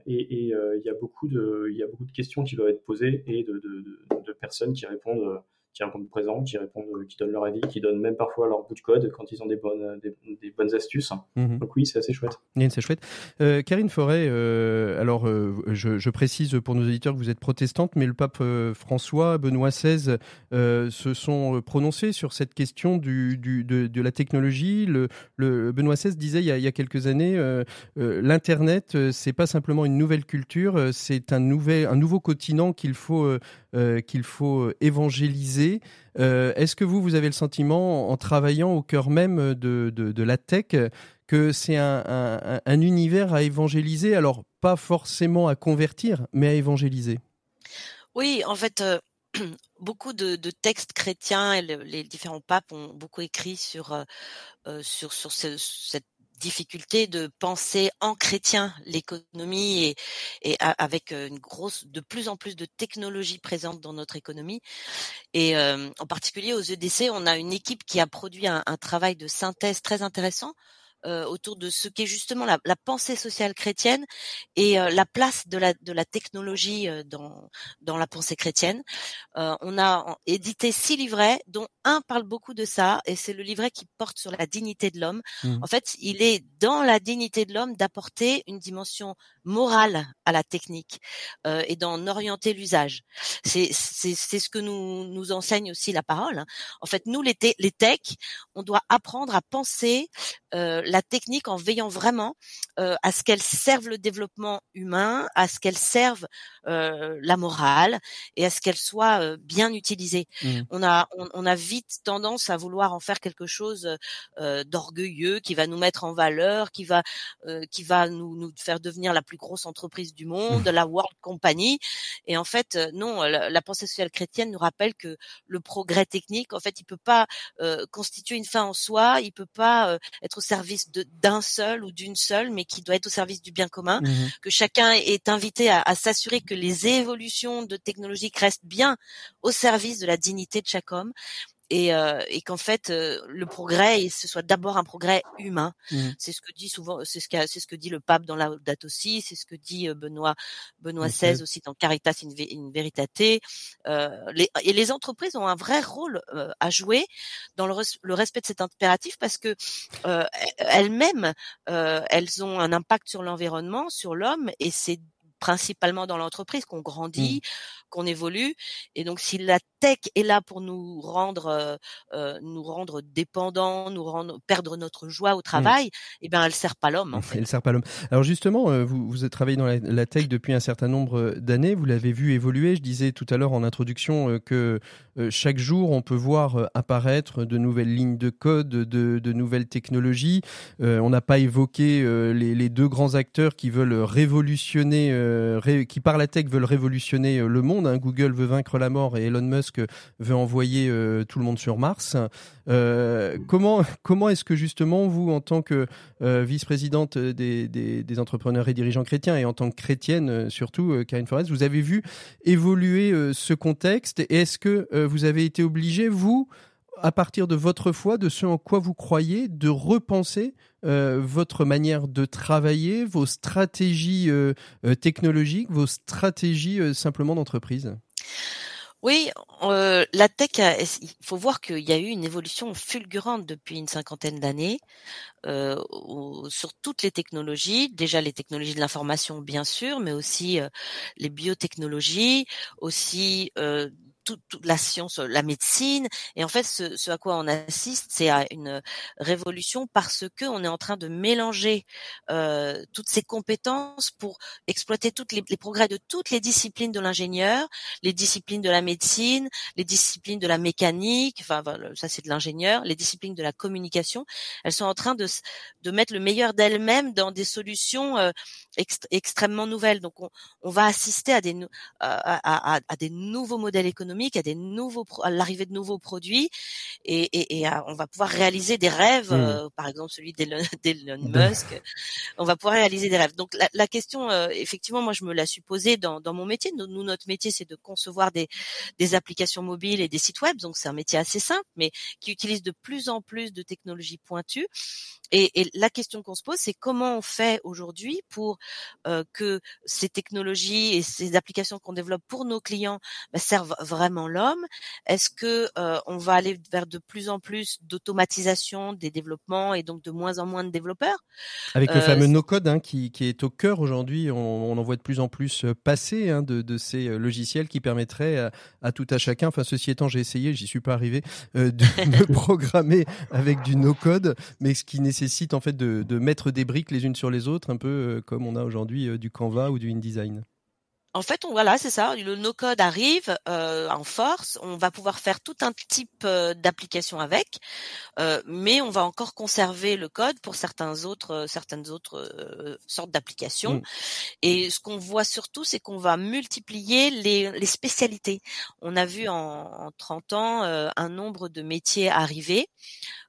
et il y a beaucoup de, questions qui doivent être posées et de personnes qui répondent qui répondent présent, qui répondent, qui donnent leur avis, qui donnent même parfois leur bout de code quand ils ont des bonnes, des, bonnes astuces. Mhm. Donc oui, c'est assez chouette. c'est chouette. Euh, Karine Forêt, euh, alors euh, je, précise pour nos auditeurs que vous êtes protestante, mais le pape François, Benoît XVI se sont prononcés sur cette question du, du de, la technologie. Le, le, Benoît XVI disait il y a, il y a quelques années, l'internet, c'est pas simplement une nouvelle culture, c'est un nouvel, un nouveau continent qu'il faut qu'il faut évangéliser euh, est-ce que vous, vous avez le sentiment, en travaillant au cœur même de, la tech, que c'est un, un, univers à évangéliser? Alors, pas forcément à convertir, mais à évangéliser. Oui, en fait, euh, beaucoup de, textes chrétiens et les différents papes ont beaucoup écrit sur, euh, sur cette difficulté de penser en chrétien l'économie et, avec une grosse, de plus en plus de technologies présentes dans notre économie. Et en particulier aux EDC, on a une équipe qui a produit un travail de synthèse très intéressant euh, autour de ce qu'est justement la, la, pensée sociale chrétienne et euh, la place de la, de la technologie euh, dans, dans la pensée chrétienne. on a édité six livrets, dont un parle beaucoup de ça, et c'est le livret qui porte sur la dignité de l'homme. Mmh. En fait, il est dans la dignité de l'homme d'apporter une dimension morale à la technique euh, et d'en orienter l'usage. C'est c'est c'est ce que nous nous enseigne aussi la parole. Hein. En fait, nous les les techs, on doit apprendre à penser euh, la technique en veillant vraiment euh, à ce qu'elle serve le développement humain, à ce qu'elle serve euh, la morale et à ce qu'elle soit euh, bien utilisée. Mmh. On a on, on, a vite tendance à vouloir en faire quelque chose euh, d'orgueilleux qui va nous mettre en valeur, qui va qui va nous nous faire devenir la plus grosse entreprise du monde, la World Company. Et en fait, non, la, la, pensée sociale chrétienne nous rappelle que le progrès technique, en fait, il peut pas constituer une fin en soi, il peut pas être au service d'un seul ou d'une seule, mais qui doit être au service du bien commun, mmh. Que chacun est invité à, à s'assurer que les évolutions de technologiques restent bien au service de la dignité de chaque homme et, euh, et qu'en fait euh, le progrès ce soit d'abord un progrès humain. Mmh. C'est ce que dit souvent, c'est ce que c'est ce que dit le pape dans la date aussi, c'est ce que dit euh, Benoît Benoît XVI aussi dans Caritas in, in Veritate. Euh, les, et les entreprises ont un vrai rôle euh, à jouer dans le, le, respect de cet impératif parce que elles-mêmes elles ont un impact sur l'environnement, sur l'homme et c'est principalement dans l'entreprise qu'on grandit, mmh. Qu'on évolue. Et donc, si la tech est là pour nous rendre, euh, euh nous rendre dépendants, nous rendre perdre notre joie au mmh. travail, eh ben, elle sert pas l'homme. En fait. Elle sert pas l'homme. Alors justement, euh, vous, vous travaillé dans la, tech depuis un certain nombre d'années. Vous l'avez vu évoluer. Je disais tout à l'heure en introduction euh, que chaque jour, on peut voir apparaître de nouvelles lignes de code, de, de nouvelles technologies. on n'a pas évoqué les, les, deux grands acteurs qui veulent révolutionner euh, qui par la tech veulent révolutionner euh, le monde. Hein. Google veut vaincre la mort et Elon Musk veut envoyer euh, tout le monde sur Mars. comment comment est-ce que justement vous, en tant que vice-présidente des, des, entrepreneurs et dirigeants chrétiens et en tant que chrétienne surtout, Karine Forest, vous avez vu évoluer ce contexte et est-ce que vous avez été obligé, vous, à partir de votre foi, de ce en quoi vous croyez, de repenser euh, votre manière de travailler, vos stratégies euh, euh, technologiques, vos stratégies simplement d'entreprise? Oui, la tech, il faut voir qu'il y a eu une évolution fulgurante depuis une cinquantaine d'années sur toutes les technologies. Déjà les technologies de l'information, bien sûr, mais aussi les biotechnologies, aussi toute, la science, la médecine. Et en fait, ce, ce à quoi on assiste, c'est à une révolution parce que on est en train de mélanger euh, toutes ces compétences pour exploiter toutes les, les, progrès de toutes les disciplines de l'ingénieur, les disciplines de la médecine, les disciplines de la mécanique. Enfin, ça c'est de l'ingénieur. Les disciplines de la communication. Elles sont en train de de mettre le meilleur d'elles-mêmes dans des solutions euh, extrêmement nouvelles. Donc, on, on, va assister à des à, à, à des nouveaux modèles économiques économique, à des nouveaux, à l'arrivée de nouveaux produits, et, et, et on va pouvoir réaliser des rêves, mmh. euh, par exemple celui d'Elon Musk. on va pouvoir réaliser des rêves. Donc la, la question, euh, effectivement, moi je me la suis posée dans, dans mon métier. Nous, nous notre métier, c'est de concevoir des, des applications mobiles et des sites web. Donc c'est un métier assez simple, mais qui utilise de plus en plus de technologies pointues. Et, et la question qu'on se pose, c'est comment on fait aujourd'hui pour euh, que ces technologies et ces applications qu'on développe pour nos clients bah, servent vraiment l'homme Est-ce que euh, on va aller vers de plus en plus d'automatisation des développements et donc de moins en moins de développeurs? Avec le euh, fameux no-code hein, qui, qui, est au cœur aujourd'hui, on, on, en voit de plus en plus passer hein, de, de, ces logiciels qui permettraient à, à, tout à chacun, enfin ceci étant j'ai essayé, j'y suis pas arrivé, de me programmer avec du no-code, mais ce qui nécessite en fait de, de, mettre des briques les unes sur les autres, un peu euh, comme on a aujourd'hui euh, du Canva ou du InDesign. En fait, on, voilà, c'est ça. Le no-code arrive euh, en force. On va pouvoir faire tout un type euh, d'application avec, euh, mais on va encore conserver le code pour certains autres, certaines autres sortes d'applications. Mmh. Et ce qu'on voit surtout, c'est qu'on va multiplier les, les, spécialités. On a vu en, en 30 ans un nombre de métiers arriver.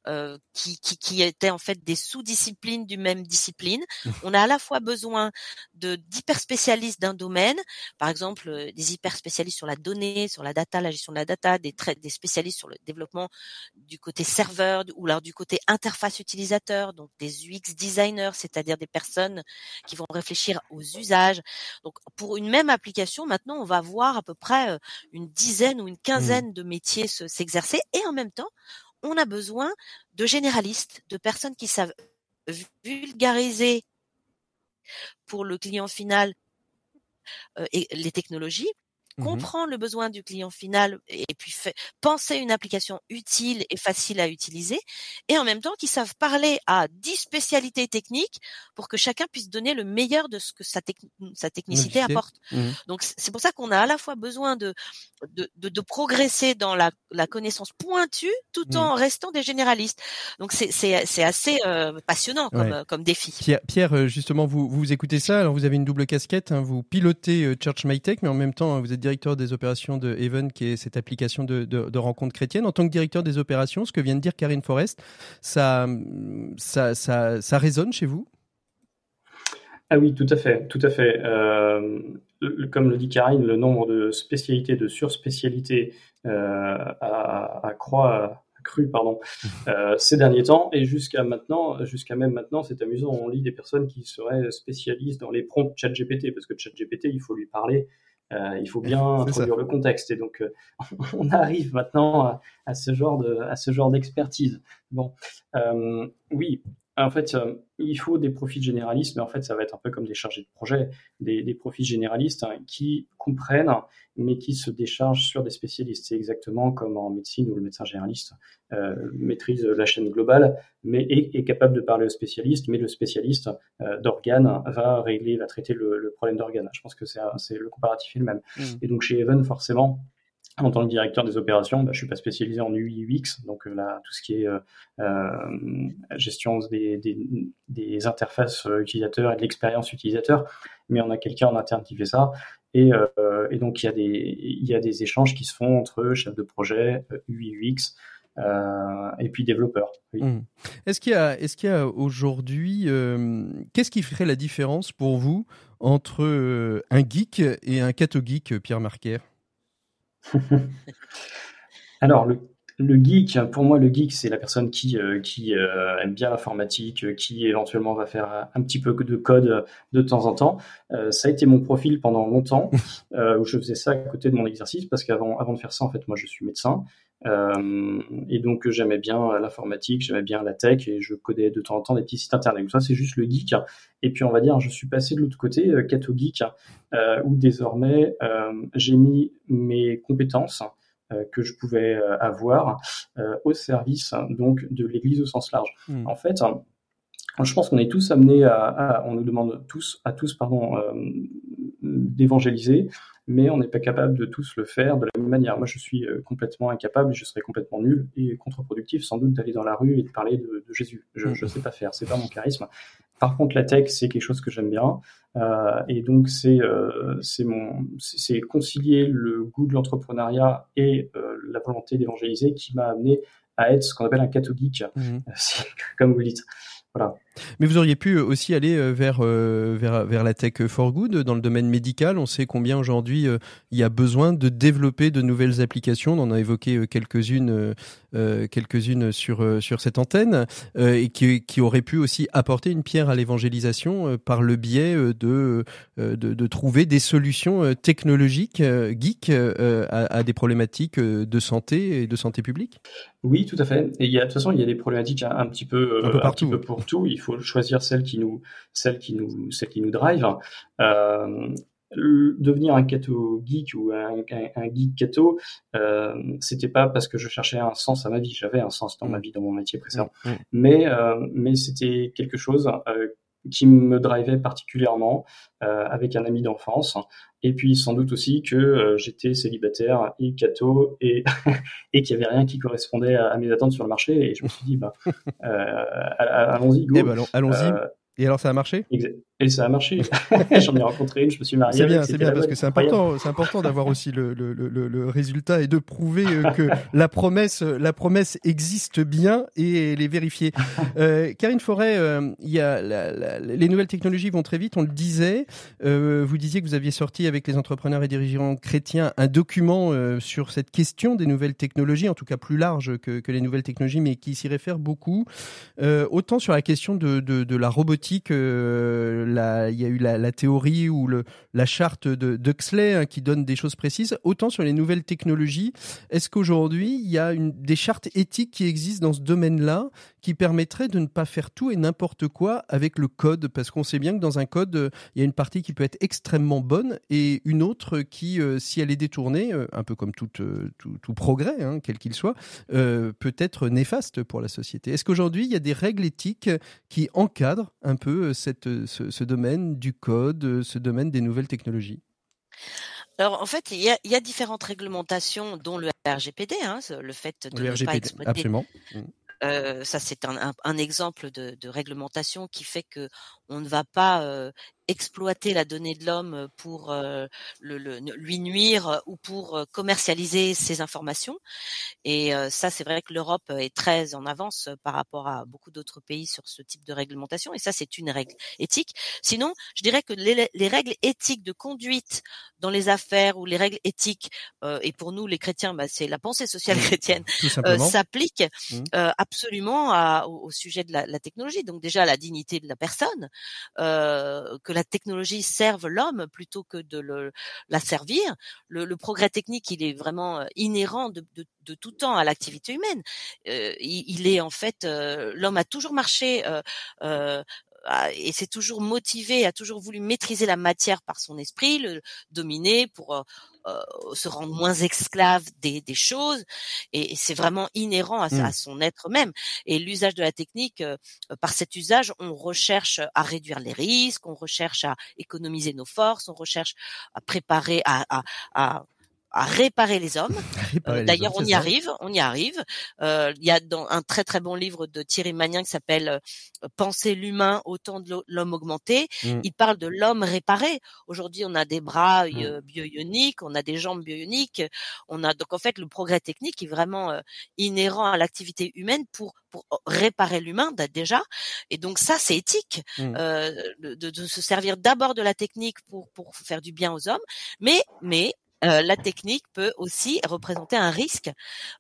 Euh, qui, qui, qui, étaient en fait des sous-disciplines du même discipline. Mmh. On a à la fois besoin de d'hyper spécialistes d'un domaine, par exemple euh, des hyper spécialistes sur la donnée, sur la data, la gestion de la data, des, des spécialistes sur le développement du côté serveur ou alors du côté interface utilisateur, donc des UX designers, c'est-à-dire des personnes qui vont réfléchir aux usages. Donc pour une même application, maintenant on va voir à peu près euh, une dizaine ou une mmh. quinzaine de métiers s'exercer et en même temps on a besoin de généralistes, de personnes qui savent vulgariser pour le client final et les technologies Mmh comprendre le besoin du client final et puis fait, penser une application utile et facile à utiliser et en même temps qu'ils savent parler à 10 spécialités techniques pour que chacun puisse donner le meilleur de ce que sa, sa technicité apporte. Mmh Donc c'est pour ça qu'on a à la fois besoin de de, de, de progresser dans la, la, connaissance pointue tout mmh. en restant des généralistes. Donc c'est assez euh, passionnant comme, comme défi. Pierre, Pierre, euh, justement, vous, vous écoutez ça, alors vous avez une double casquette, hein, vous pilotez euh, Church MyTech, mais en même temps vous êtes directeur des opérations de Even, qui est cette application de, de, rencontre chrétienne. En tant que directeur des opérations, ce que vient de dire Karine Forest, ça, ça, ça, ça résonne chez vous? Ah oui, tout à fait, tout à fait. Euh, comme le dit Karine, le nombre de spécialités, de surspécialités euh, a, cru pardon, euh, ces derniers temps et jusqu'à maintenant, jusqu'à même maintenant, c'est amusant, on lit des personnes qui seraient spécialistes dans les prompts ChatGPT parce que ChatGPT, il faut lui parler euh, il faut bien introduire le contexte. Et donc, euh, on arrive maintenant à, ce genre de, à ce genre d'expertise. Bon, euh, oui, en fait, euh, il faut des profils généralistes, mais en fait, ça va être un peu comme des chargés de projet, des, des profils généralistes hein, qui comprennent, mais qui se déchargent sur des spécialistes. C'est exactement comme en médecine où le médecin généraliste euh, maîtrise la chaîne globale, mais est, est, capable de parler au spécialiste, mais le spécialiste euh, d'organes va régler, va traiter le, le problème d'organes. Je pense que c'est le comparatif est le même. Mmh. Et donc chez Even, forcément, en tant que directeur des opérations, bah, je suis pas spécialisé en UI UX, donc euh, là tout ce qui est euh, euh, gestion des, interfaces utilisateurs et de l'expérience utilisateur, mais on a quelqu'un en interne qui fait ça. Et, donc il y a des échanges qui se font entre chefs de projet, UI UX. Et puis développeurs. Oui. Mmh. Est-ce qu'il y a, est-ce qu'il y a aujourd'hui, qu'est-ce qui ferait la différence pour vous entre un geek et un catho geek, Pierre Marquer Alors, le, le, geek, pour moi, le geek, c'est la personne qui, euh, qui euh, aime bien l'informatique, euh, qui éventuellement va faire un petit peu de code de temps en temps. ça a été mon profil pendant longtemps, où je faisais ça à côté de mon exercice, parce qu'avant avant de faire ça, en fait, moi, je suis médecin. Euh, et donc j'aimais bien l'informatique, j'aimais bien la tech et je codais de temps en temps des petits sites internet. Donc ça c'est juste le geek. Et puis on va dire, je suis passé de l'autre côté, euh, catho geek, euh, où désormais euh, j'ai mis mes compétences euh, que je pouvais avoir au service donc de l'Église au sens large. Hmm. En fait, je pense qu'on est tous amenés à, à, on nous demande tous à tous pardon d'évangéliser mais on n'est pas capable de tous le faire de la même manière. Moi, je suis euh, complètement incapable je serais complètement nul et contre-productif sans doute d'aller dans la rue et de parler de, Jésus. Je ne sais pas faire, c'est pas mon charisme. Par contre, la tech, c'est quelque chose que j'aime bien, euh, et donc c'est euh, c'est c'est concilier le goût de l'entrepreneuriat et euh, la volonté d'évangéliser qui m'a amené à être ce qu'on appelle un catholique, mmh. comme vous le dites. Voilà. Mais vous auriez pu aussi aller euh, vers, euh, vers, vers la tech for good dans le domaine médical. On sait combien aujourd'hui euh, il y a besoin de développer de nouvelles applications. On en a évoqué quelques-unes quelques-unes sur, sur cette antenne et qui, qui auraient pu aussi apporter une pierre à l'évangélisation par le biais de, de, de, trouver des solutions technologiques geeks à, à, des problématiques de santé et de santé publique. Oui, tout à fait. Et il y a, de toute façon, il y a des problématiques un, petit peu, un peu, partout. Un petit peu pour tout. Il faut choisir celle qui nous, celle qui nous, celle qui nous drive. Euh, devenir un catho geek ou un, un, geek catho, euh, c'était pas parce que je cherchais un sens à ma vie. J'avais un sens dans ma vie, dans mon métier précédent. Mm, mm. Mais, euh, mais c'était quelque chose euh, qui me drivait particulièrement euh, avec un ami d'enfance. Et puis sans doute aussi que euh, j'étais célibataire et catho et, et qu'il n'y avait rien qui correspondait à, mes attentes sur le marché. Et je me suis dit, bah, euh, allons-y, go. Eh ben, allons-y. Et alors ça a marché? Et ça a marché. J'en ai rencontré une, je me suis marié. C'est bien, c'est bien parce que c'est important, c'est important d'avoir aussi le, le, le, le, résultat et de prouver euh, que la promesse, la promesse existe bien et les vérifier. Euh, Karine Forêt, euh, il y a la, les nouvelles technologies vont très vite. On le disait. Euh, vous disiez que vous aviez sorti avec les entrepreneurs et dirigeants chrétiens un document sur cette question des nouvelles technologies, en tout cas plus large que, que les nouvelles technologies, mais qui s'y réfère beaucoup. autant sur la question de, de, de la robotique euh, il y a eu la, théorie ou la charte de d'Huxley hein, qui donne des choses précises. Autant sur les nouvelles technologies, est-ce qu'aujourd'hui il y a des chartes éthiques qui existent dans ce domaine-là qui permettrait de ne pas faire tout et n'importe quoi avec le code Parce qu'on sait bien que dans un code, il y a une partie qui peut être extrêmement bonne et une autre qui, si elle est détournée, un peu comme tout, tout, progrès, hein, quel qu'il soit, peut être néfaste pour la société. Est-ce qu'aujourd'hui, il y a des règles éthiques qui encadrent un peu cette, ce domaine du code, ce domaine des nouvelles technologies? Alors en fait, il y a, différentes réglementations, dont le RGPD, hein, le fait de ne pas exploiter. Absolument. Ça, c'est un, exemple de, de, réglementation qui fait que on ne va pas euh, exploiter la donnée de l'homme pour euh, le, lui nuire ou pour commercialiser ses informations. Et ça, c'est vrai que l'Europe est très en avance par rapport à beaucoup d'autres pays sur ce type de réglementation. Et ça, c'est une règle éthique. Sinon, je dirais que les, les, règles éthiques de conduite dans les affaires ou les règles éthiques, et pour nous les chrétiens, bah, c'est la pensée sociale chrétienne, s'appliquent mmh. absolument à, au, sujet de la, la, technologie. Donc déjà la dignité de la personne, euh, que la technologie serve l'homme plutôt que de le, la servir. Le, le, progrès technique, il est vraiment euh, inhérent de, de, de tout temps à l'activité humaine. Euh, il, il, est en fait, euh, l'homme a toujours marché euh, et s'est toujours motivé, a toujours voulu maîtriser la matière par son esprit, le dominer pour euh, euh, se rendre moins esclave des, des choses. Et, c'est vraiment inhérent à, à, mmh. son être même. Et l'usage de la technique, euh, par cet usage, on recherche à réduire les risques, on recherche à économiser nos forces, on recherche à préparer, à, à, à à réparer les hommes. Euh, d'ailleurs, on y arrive, on y arrive. Euh, il y a dans un très très bon livre de Thierry Magnin qui s'appelle euh, Penser l'humain au temps de l'homme augmenté. Mmh. Il parle de l'homme réparé. Aujourd'hui, on a des bras mmh. bio-ioniques, on a des jambes bio-ioniques, on a donc en fait le progrès technique est vraiment inhérent à l'activité humaine pour pour réparer l'humain déjà. Et donc ça, c'est éthique mmh. de, de, se servir d'abord de la technique pour pour faire du bien aux hommes, mais mais euh, la technique peut aussi représenter un risque.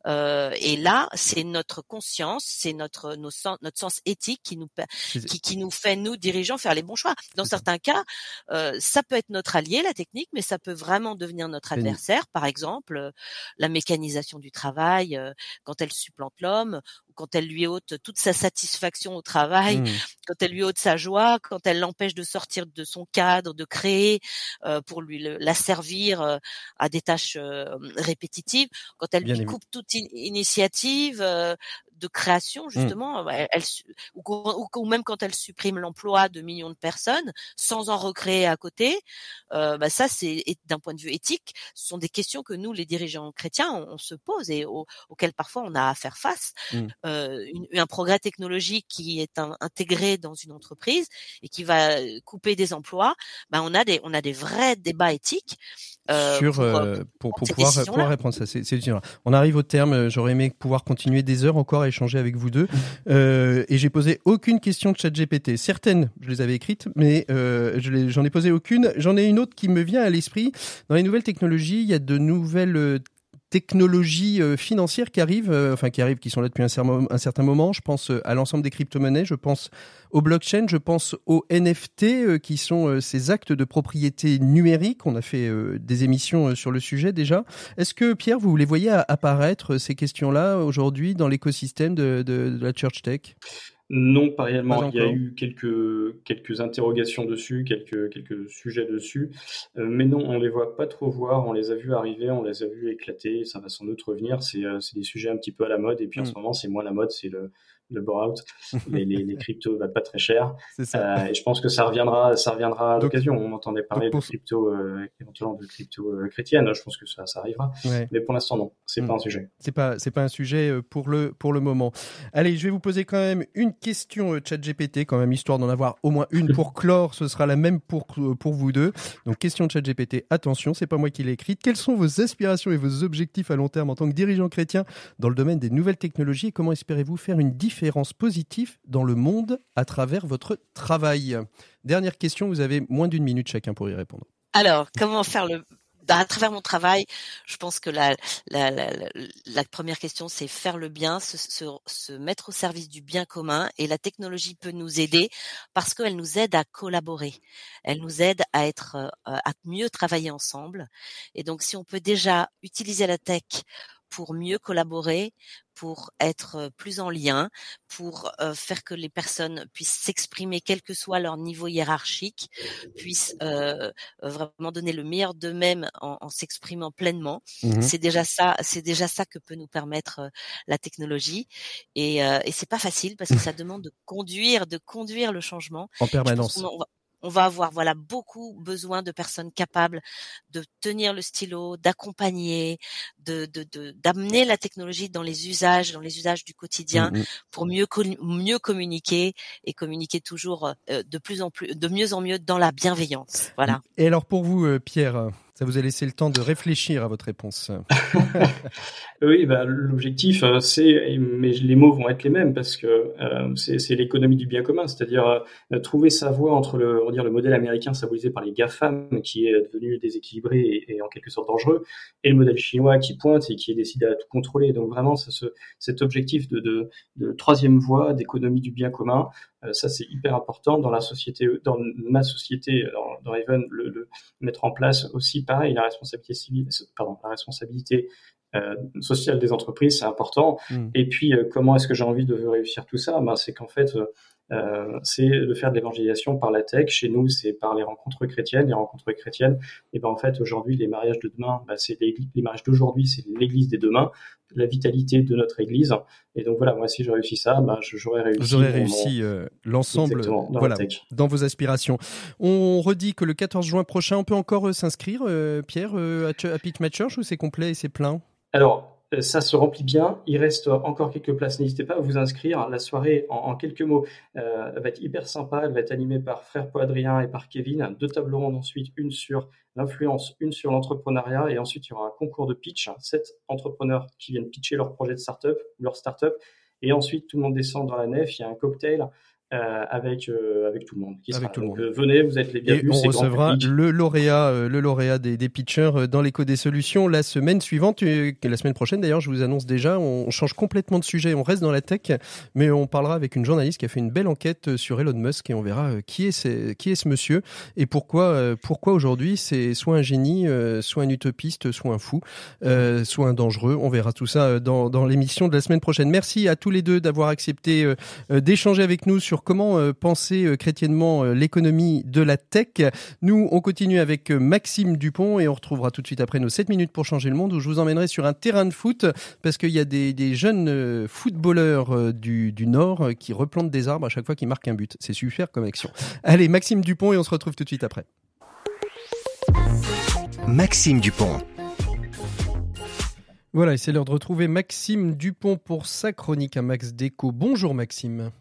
Euh, et là, c'est notre conscience, c'est notre notre sens éthique qui nous qui, qui, nous fait nous dirigeants faire les bons choix. Dans certains cas, euh, ça peut être notre allié la technique, mais ça peut vraiment devenir notre adversaire. Par exemple, la mécanisation du travail quand elle supplante l'homme, quand elle lui ôte toute sa satisfaction au travail, mmh. quand elle lui ôte sa joie, quand elle l'empêche de sortir de son cadre, de créer euh, pour lui la servir euh, à des tâches euh, répétitives, quand elle lui coupe toute initiative de création mmh. justement, elle, ou, même quand elle supprime l'emploi de millions de personnes sans en recréer à côté, bah ça c'est d'un point de vue éthique, ce sont des questions que nous les dirigeants chrétiens on, se pose et auxquelles parfois on a à faire face. Mmh. Euh, un progrès technologique qui est intégré dans une entreprise et qui va euh, couper des emplois, ben on a des on a des vrais débats éthiques euh, sur pour, pour, pouvoir, répondre ça. C'est, on arrive au terme. J'aurais aimé pouvoir continuer des heures encore échanger avec vous deux. et j'ai posé aucune question de ChatGPT. Certaines, je les avais écrites, mais j'en ai posé aucune. J'en ai une autre qui me vient à l'esprit. Dans les nouvelles technologies, il y a de nouvelles technologies euh, financières qui arrivent, euh, enfin qui arrivent, qui sont là depuis un, certain moment. Je pense euh, à l'ensemble des crypto-monnaies, je pense au blockchain, je pense aux NFT, qui sont ces actes de propriété numérique. On a fait des émissions sur le sujet déjà. Est-ce que Pierre, vous les voyez apparaître ces questions-là aujourd'hui dans l'écosystème de, de la Church Tech? Non, pas réellement. Il y a eu quelques, quelques interrogations dessus, quelques, quelques sujets dessus. Euh, mais non, on les voit pas trop voir. On les a vus arriver, on les a vus éclater. Ça va sans doute revenir. C'est euh, des sujets un petit peu à la mode. Et puis en mm. ce moment, c'est moins la mode, c'est le, le bore-out. les, les, les, cryptos valent pas très cher. Euh, et je pense que ça reviendra, ça reviendra à l'occasion. On entendait parler de crypto, euh, éventuellement de crypto euh, chrétienne. Je pense que ça, ça arrivera. Mais pour l'instant, non. C'est n'est hmm. pas un sujet. C'est pas, c'est pas un sujet euh, pour le, pour le moment. Allez, je vais vous poser quand même une question chat GPT, quand même, histoire d'en avoir au moins une pour clore. Ce sera la même pour, pour vous deux. Donc, question chat GPT. Attention, c'est pas moi qui l'ai écrite. Quelles sont vos aspirations et vos objectifs à long terme en tant que dirigeant chrétien dans le domaine des nouvelles technologies? Et comment espérez-vous faire une différence différence positive dans le monde à travers votre travail Dernière question, vous avez moins d'une minute chacun pour y répondre. Alors, comment faire le à travers mon travail, je pense que la, la, la, la première question, c'est faire le bien, se, se, se, mettre au service du bien commun. Et la technologie peut nous aider parce qu'elle nous aide à collaborer. Elle nous aide à être, euh, à mieux travailler ensemble. Et donc, si on peut déjà utiliser la tech pour mieux collaborer, pour être plus en lien, pour faire que les personnes puissent s'exprimer quel que soit leur niveau hiérarchique, puissent vraiment donner le meilleur d'eux-mêmes en, s'exprimant pleinement. Mmh c'est déjà ça, c'est déjà ça que peut nous permettre la technologie. Et, et c'est pas facile parce que ça demande de conduire, de conduire le changement en permanence on va avoir voilà beaucoup besoin de personnes capables de tenir le stylo, d'accompagner, de d'amener la technologie dans les usages, dans les usages du quotidien mmh pour mieux mieux communiquer et communiquer toujours euh, de plus en plus de mieux en mieux dans la bienveillance. Voilà. Et alors pour vous euh, Pierre, ça vous a laissé le temps de réfléchir à votre réponse. oui, bah, l'objectif, euh, c'est, mais les mots vont être les mêmes parce que euh, c'est l'économie du bien commun, c'est-à-dire euh, trouver sa voie entre le, on dire, le modèle américain symbolisé par les GAFAM, qui est devenu déséquilibré et, en quelque sorte dangereux, et le modèle chinois qui pointe et qui est décidé à tout contrôler. Donc vraiment, ce, cet objectif de, troisième voie d'économie du bien commun, ça, c'est hyper important dans la société, dans ma société, dans, dans Even, le, le, mettre en place aussi, pareil, la responsabilité civile, pardon, la responsabilité euh, sociale des entreprises, c'est important. Mm. Et puis, euh, comment est-ce que j'ai envie de réussir tout ça? Ben, C'est qu'en fait, euh, c'est de faire de l'évangélisation par la tech. Chez nous, c'est par les rencontres chrétiennes. Les rencontres chrétiennes, et ben en fait, aujourd'hui, les mariages de demain, ben, c'est les, mariages d'aujourd'hui, c'est l'Église des demain, la vitalité de notre Église. Et donc voilà, moi, si je réussis ça, ben, j'aurais réussi. Vous aurez réussi euh, l'ensemble, voilà, dans vos aspirations. On redit que le 14 juin prochain, on peut encore euh, s'inscrire, Pierre, à, Pitch Church ou c'est complet et c'est plein? Alors, euh, ça se remplit bien. Il reste encore quelques places. N'hésitez pas à vous inscrire. La soirée, en, quelques mots, euh, va être hyper sympa. Elle va être animée par frère Paul Adrien et par Kevin. Deux tables rondes ensuite, une sur l'influence, une sur l'entrepreneuriat. Et ensuite, il y aura un concours de pitch. Sept entrepreneurs qui viennent pitcher leur projet de start-up, leur start-up. Et ensuite, tout le monde descend dans la nef. Il y a un cocktail. Euh, avec euh, avec tout le monde. avec tout le monde. Euh, venez, vous êtes les bienvenus. Et on recevra le lauréat le lauréat des, des pitchers dans l'écho des solutions la semaine suivante, la semaine prochaine d'ailleurs. Je vous annonce déjà, on change complètement de sujet. On reste dans la tech, mais on parlera avec une journaliste qui a fait une belle enquête sur Elon Musk et on verra qui est ce, qui est ce monsieur et pourquoi pourquoi aujourd'hui c'est soit un génie, soit un utopiste, soit un fou, soit un dangereux. On verra tout ça dans dans l'émission de la semaine prochaine. Merci à tous les deux d'avoir accepté d'échanger avec nous sur comment euh, penser euh, chrétiennement euh, l'économie de la tech? Nous, on continue avec Maxime Dupont et on retrouvera tout de suite après nos 7 minutes pour changer le monde où je vous emmènerai sur un terrain de foot parce qu'il y a des, jeunes footballeurs du, du, Nord qui replantent des arbres à chaque fois qu'ils marquent un but. C'est super comme action. Allez, Maxime Dupont et on se retrouve tout de suite après. Maxime Dupont. Voilà, et c'est l'heure de retrouver Maxime Dupont pour sa chronique à Max Déco. Bonjour Maxime.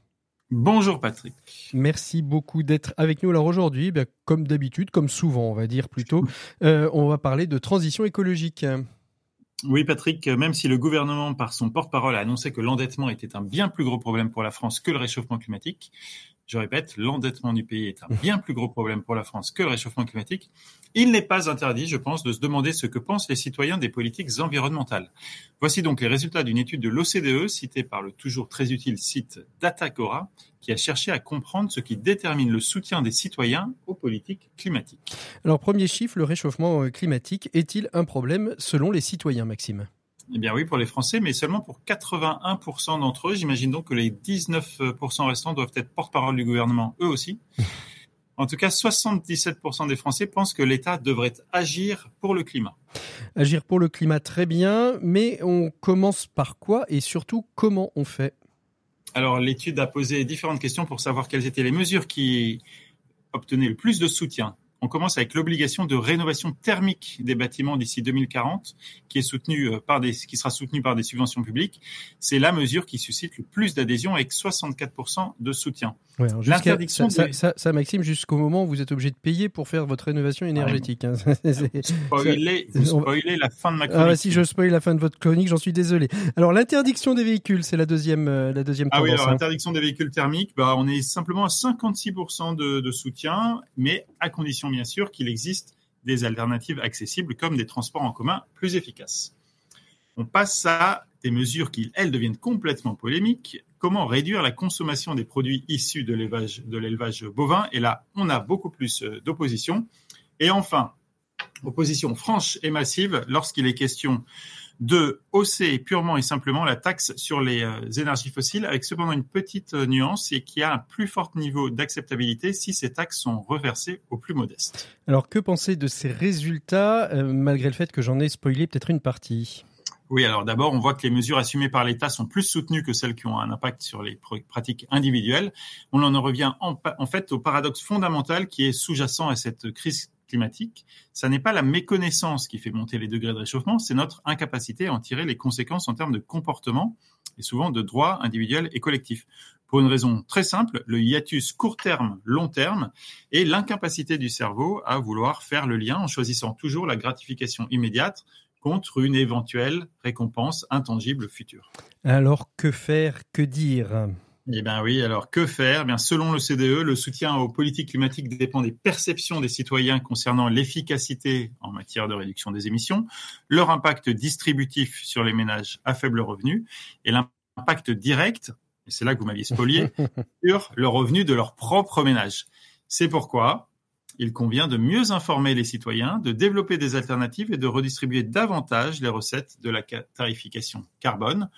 Bonjour Patrick. Merci beaucoup d'être avec nous. Alors aujourd'hui, eh comme d'habitude, comme souvent on va dire plutôt, euh, on va parler de transition écologique. Oui Patrick, même si le gouvernement par son porte-parole a annoncé que l'endettement était un bien plus gros problème pour la France que le réchauffement climatique, je répète, l'endettement du pays est un bien plus gros problème pour la France que le réchauffement climatique. Il n'est pas interdit, je pense, de se demander ce que pensent les citoyens des politiques environnementales. Voici donc les résultats d'une étude de l'OCDE citée par le toujours très utile site Datacora, qui a cherché à comprendre ce qui détermine le soutien des citoyens aux politiques climatiques. Alors, premier chiffre, le réchauffement climatique est-il un problème selon les citoyens, Maxime? Eh bien oui, pour les Français, mais seulement pour 81% d'entre eux. J'imagine donc que les 19% restants doivent être porte-parole du gouvernement, eux aussi. En tout cas, 77% des Français pensent que l'État devrait agir pour le climat. Agir pour le climat, très bien, mais on commence par quoi et surtout comment on fait? Alors l'étude a posé différentes questions pour savoir quelles étaient les mesures qui obtenaient le plus de soutien on commence avec l'obligation de rénovation thermique des bâtiments d'ici 2040, qui est soutenue euh, par des, qui sera soutenue par des subventions publiques. C'est la mesure qui suscite le plus d'adhésion avec 64% de soutien. L'interdiction ça, ça, Maxime, jusqu'au moment où vous êtes obligé de payer pour faire votre rénovation énergétique. Hein. vous spoilez la fin de ma ah, chronique. Ah, si je spoil la fin de votre chronique, j'en suis désolé. Alors l'interdiction des véhicules, c'est la deuxième, euh, la deuxième tendance. Ah oui, alors hein. l'interdiction des véhicules thermiques, bah, on est simplement à 56% de, de soutien, mais à condition bien sûr qu'il existe des alternatives accessibles comme des transports en commun plus efficaces. On passe à des mesures qui, elles, deviennent complètement polémiques. Comment réduire la consommation des produits issus de l'élevage, bovin? Et là, on a beaucoup plus euh, d'opposition. Et enfin, opposition franche et massive lorsqu'il est question de hausser purement et simplement la taxe sur les euh, énergies fossiles, avec cependant une petite euh, nuance, et qui a un plus fort niveau d'acceptabilité si ces taxes sont reversées aux plus modestes. Alors que penser de ces résultats, euh, malgré le fait que j'en ai spoilé peut-être une partie? Oui, alors d'abord, on voit que les mesures assumées par l'État sont plus soutenues que celles qui ont un impact sur les pratiques individuelles. On en revient en, en fait au paradoxe fondamental qui est sous-jacent à cette crise climatique, ça n'est pas la méconnaissance qui fait monter les degrés de réchauffement, c'est notre incapacité à en tirer les conséquences en termes de comportement et souvent de droits individuels et collectifs. Pour une raison très simple, le hiatus court terme, long terme et l'incapacité du cerveau à vouloir faire le lien en choisissant toujours la gratification immédiate contre une éventuelle récompense intangible future. Alors que faire, que dire? Eh bien oui, alors que faire? Eh bien, Selon le CDE, le soutien aux politiques climatiques dépend des perceptions des citoyens concernant l'efficacité en matière de réduction des émissions, leur impact distributif sur les ménages à faible revenu et l'impact direct, et c'est là que vous m'aviez spolié, sur le revenu de leur propre ménage. C'est pourquoi il convient de mieux informer les citoyens, de développer des alternatives et de redistribuer davantage les recettes de la tarification carbone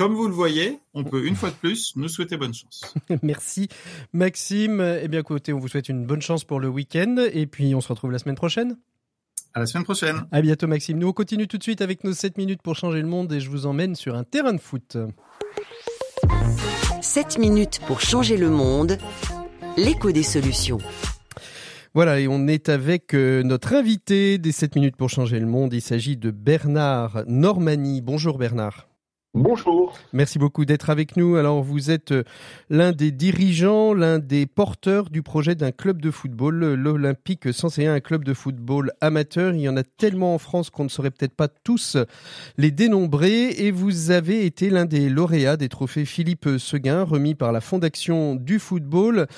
comme vous le voyez, on peut une fois de plus nous souhaiter bonne chance. Merci Maxime. Eh bien écoutez, on vous souhaite une bonne chance pour le week-end et puis on se retrouve la semaine prochaine. À la semaine prochaine. À bientôt Maxime. Nous on continue tout de suite avec nos 7 minutes pour changer le monde et je vous emmène sur un terrain de foot. 7 minutes pour changer le monde. L'écho des solutions. Voilà, et on est avec euh, notre invité des 7 minutes pour changer le monde. Il s'agit de Bernard Normani. Bonjour Bernard. Bonjour. Merci beaucoup d'être avec nous. Alors, vous êtes euh, l'un des dirigeants, l'un des porteurs du projet d'un club de football, l'Olympique 101, un club de football amateur. Il y en a tellement en France qu'on ne saurait peut-être pas tous les dénombrer. Et vous avez été l'un des lauréats des trophées Philippe Seguin, remis par la Fondation du football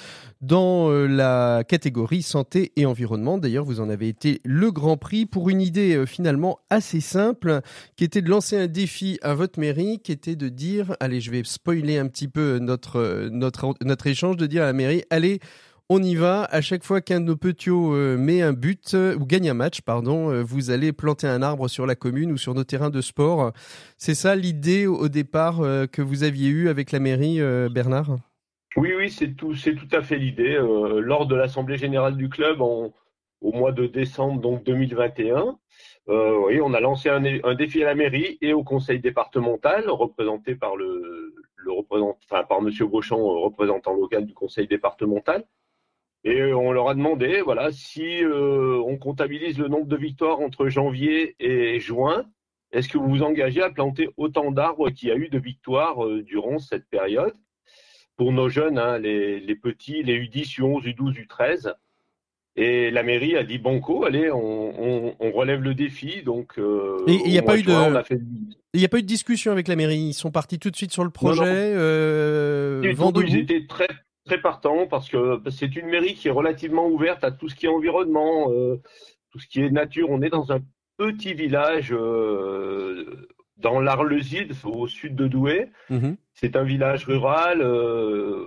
dans euh, la catégorie santé et environnement. D'ailleurs, vous en avez été le grand prix pour une idée euh, finalement assez simple, qui était de lancer un défi à votre mairie, qui était de dire, allez, je vais spoiler un petit peu notre, euh, notre, notre échange, de dire à la mairie, allez, on y va. À chaque fois qu'un de nos petits met un but ou gagne un match, pardon, vous allez planter un arbre sur la commune ou sur nos terrains de sport. C'est ça l'idée au départ que vous aviez eue avec la mairie, Bernard? Oui, oui, c'est tout, c'est tout à fait l'idée. Euh, lors de l'assemblée générale du club au mois de décembre donc 2021, euh, oui, on a lancé un, défi à la mairie et au conseil départemental, représenté par le, le représentant, par Monsieur Beauchamp, euh, représentant local du conseil départemental. Et on leur a demandé, voilà, si on comptabilise le nombre de victoires entre janvier et juin, est-ce que vous vous engagez à planter autant d'arbres qu'il y a eu de victoires durant cette période? Pour nos jeunes, hein, les, petits, les U10, U11, U12, U13. Et la mairie a dit banco, allez, on, relève le défi. Donc, euh, il n'y a pas eu de, il n'y a pas eu de discussion avec la mairie? Ils sont partis tout de suite sur le projet. Euh, ils étaient très très partants parce que c'est une mairie qui est relativement ouverte à tout ce qui est environnement, euh, tout ce qui est nature. On est dans un petit village dans l'Arleside, au sud de Douai. Mhm. C'est un village rural. Euh,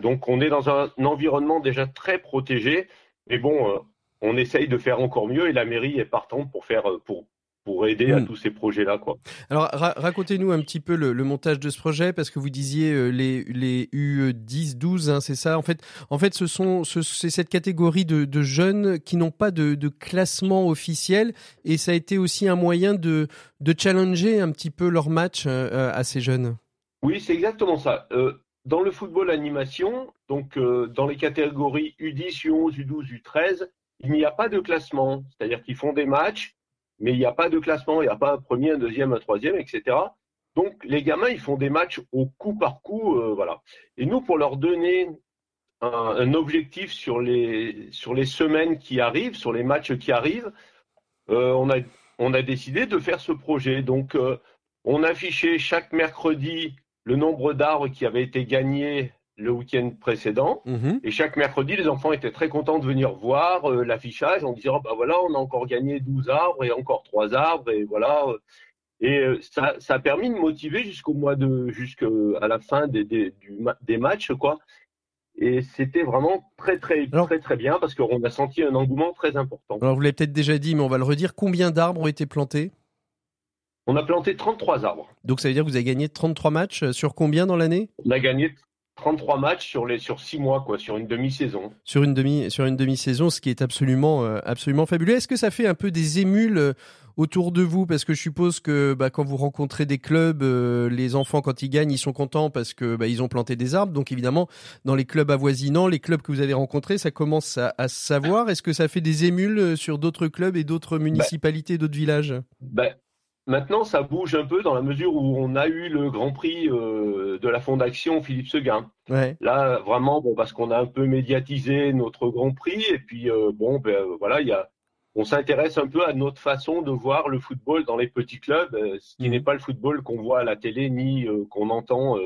donc on est dans un, environnement déjà très protégé. Mais bon, euh, on essaye de faire encore mieux et la mairie est partante pour faire pour pour aider à hmm. tous ces projets-là. Quoi. Alors, racontez-nous un petit peu le, montage de ce projet, parce que vous disiez euh, les, les U10, 12, hein, c'est ça. En fait, en fait, ce sont c'est cette catégorie de, jeunes qui n'ont pas de, classement officiel, et ça a été aussi un moyen de, de challenger un petit peu leur match euh, à ces jeunes. Oui, c'est exactement ça. Euh, dans le football animation, donc dans les catégories U10, U11, U12, U13, il n'y a pas de classement. C'est-à-dire qu'ils font des matchs mais il n'y a pas de classement, il n'y a pas un premier, un deuxième, un troisième, etc. Donc les gamins, ils font des matchs au coup par coup, euh, voilà. Et nous, pour leur donner un, objectif sur les, sur les semaines qui arrivent, sur les matchs qui arrivent, euh, on, a, on a décidé de faire ce projet. Donc euh, on affichait chaque mercredi le nombre d'arbres qui avaient été gagnés le week-end précédent. Mhm. Et chaque mercredi, les enfants étaient très contents de venir voir euh, l'affichage en disant bah voilà, on a encore gagné 12 arbres et encore 3 arbres et voilà. Et euh, ça, ça a permis de motiver jusqu'au mois de jusqu'à la fin des, des, des matchs quoi. Et c'était vraiment très très très très bien parce qu'on a senti un engouement très important. Alors vous l'avez peut-être déjà dit, mais on va le redire. Combien d'arbres ont été plantés? On a planté 33 arbres. Donc ça veut dire que vous avez gagné 33 matchs euh, sur combien dans l'année? On a gagné 33 matchs sur les sur 6 mois quoi, sur une demi-saison. Sur une demi sur une demi-saison, ce qui est absolument euh, absolument fabuleux. Est-ce que ça fait un peu des émules euh, autour de vous? Parce que je suppose que bah, quand vous rencontrez des clubs, les enfants quand ils gagnent, ils sont contents parce que bah, ils ont planté des arbres. Donc évidemment, dans les clubs avoisinants, les clubs que vous avez rencontrés, ça commence à, à se savoir. Est-ce que ça fait des émules sur d'autres clubs et d'autres municipalités, d'autres villages? Bah, Maintenant, ça bouge un peu dans la mesure où on a eu le Grand Prix euh, de la Fondation Philippe Seguin. Ouais. Là, vraiment, bon, parce qu'on a un peu médiatisé notre Grand Prix, et puis euh, bon, ben voilà, il y a, on s'intéresse un peu à notre façon de voir le football dans les petits clubs, euh, ce qui Mhm. n'est pas le football qu'on voit à la télé ni euh, qu'on entend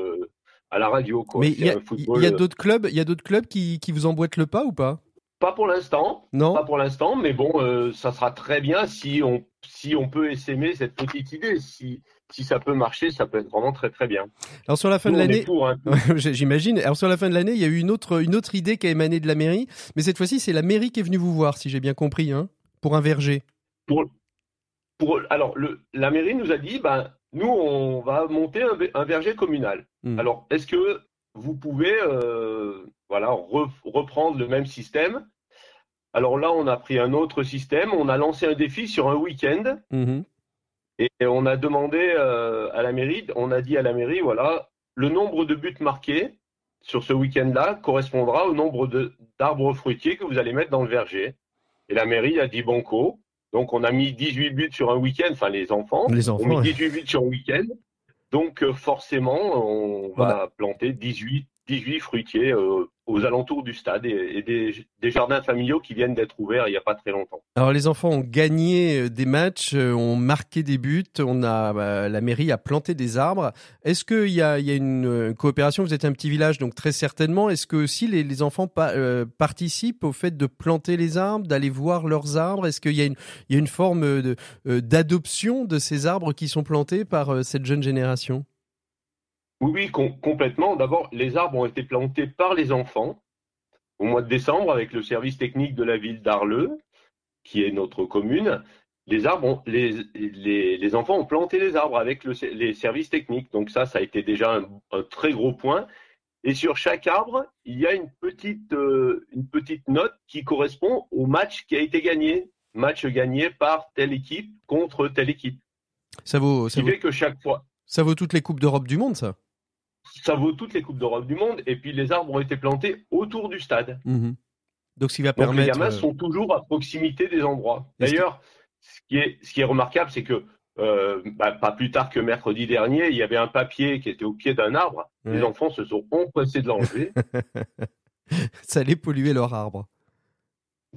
à la radio. Quoi. Mais il y a, un football, il y a d'autres clubs, il y a d'autres clubs qui, qui vous emboîtent le pas ou pas? Pas pour l'instant, Non pas pour l'instant, mais bon, ça sera très bien si on si on peut essaimer cette petite idée. Si si ça peut marcher, ça peut être vraiment très très bien. Alors sur la fin Nous, de l'année, hein. J'imagine. Alors sur la fin de l'année, il y a eu une autre, une autre idée qui a émané de la mairie, mais cette fois-ci, c'est la mairie qui est venue vous voir, si j'ai bien compris, hein, pour un verger. pour, pour, alors, le, la mairie nous a dit, ben, nous, on va monter un, ve- un verger communal. Hmm. Alors, est-ce que vous pouvez euh, voilà, re- reprendre le même système Alors là, on a pris un autre système, on a lancé un défi sur un week-end Mhm. et on a demandé euh, à la mairie, on a dit à la mairie, voilà, le nombre de buts marqués sur ce week-end-là correspondra au nombre d'arbres fruitiers que vous allez mettre dans le verger. Et la mairie a dit banco. Donc on a mis 18 buts sur un week-end, enfin les enfants. Les On a mis ouais. 18 buts sur un week-end. Donc euh, forcément, on va planter 18, 18 fruitiers euh, aux alentours du stade et, des, jardins familiaux qui viennent d'être ouverts il n'y a pas très longtemps. Alors les enfants ont gagné euh, des matchs, euh, ont marqué des buts, on a la mairie a planté des arbres. Est-ce qu'il y a, une coopération? Vous êtes un petit village, donc très certainement. Est-ce que aussi les, enfants pa- participent au fait de planter les arbres, d'aller voir leurs arbres? Est-ce qu'il y a une, forme d'adoption de ces arbres qui sont plantés par cette jeune génération? Oui, oui, com- complètement. D'abord, les arbres ont été plantés par les enfants au mois de décembre avec le service technique de la ville d'Arleux, qui est notre commune. Les arbres, ont- les, les, les enfants ont planté les arbres avec le, les services techniques. Donc ça, ça a été déjà un, un très gros point. Et sur chaque arbre, il y a une petite, euh, une petite note qui correspond au match qui a été gagné. Match gagné par telle équipe contre telle équipe. Ça vaut, Ce ça qui vaut, fait que chaque fois, ça vaut toutes les coupes d'Europe du monde, ça ça vaut toutes les Coupes d'Europe du monde. Et puis les arbres ont été plantés autour du stade. Mhm. Donc, ce qui va Donc les permettre. gamins euh, sont toujours à proximité des endroits. D'ailleurs, ce qui est, ce qui est remarquable, c'est que euh, bah, pas plus tard que mercredi dernier, il y avait un papier qui était au pied d'un arbre. Ouais. Les enfants se sont empressés de l'enlever. ça allait polluer leur arbre.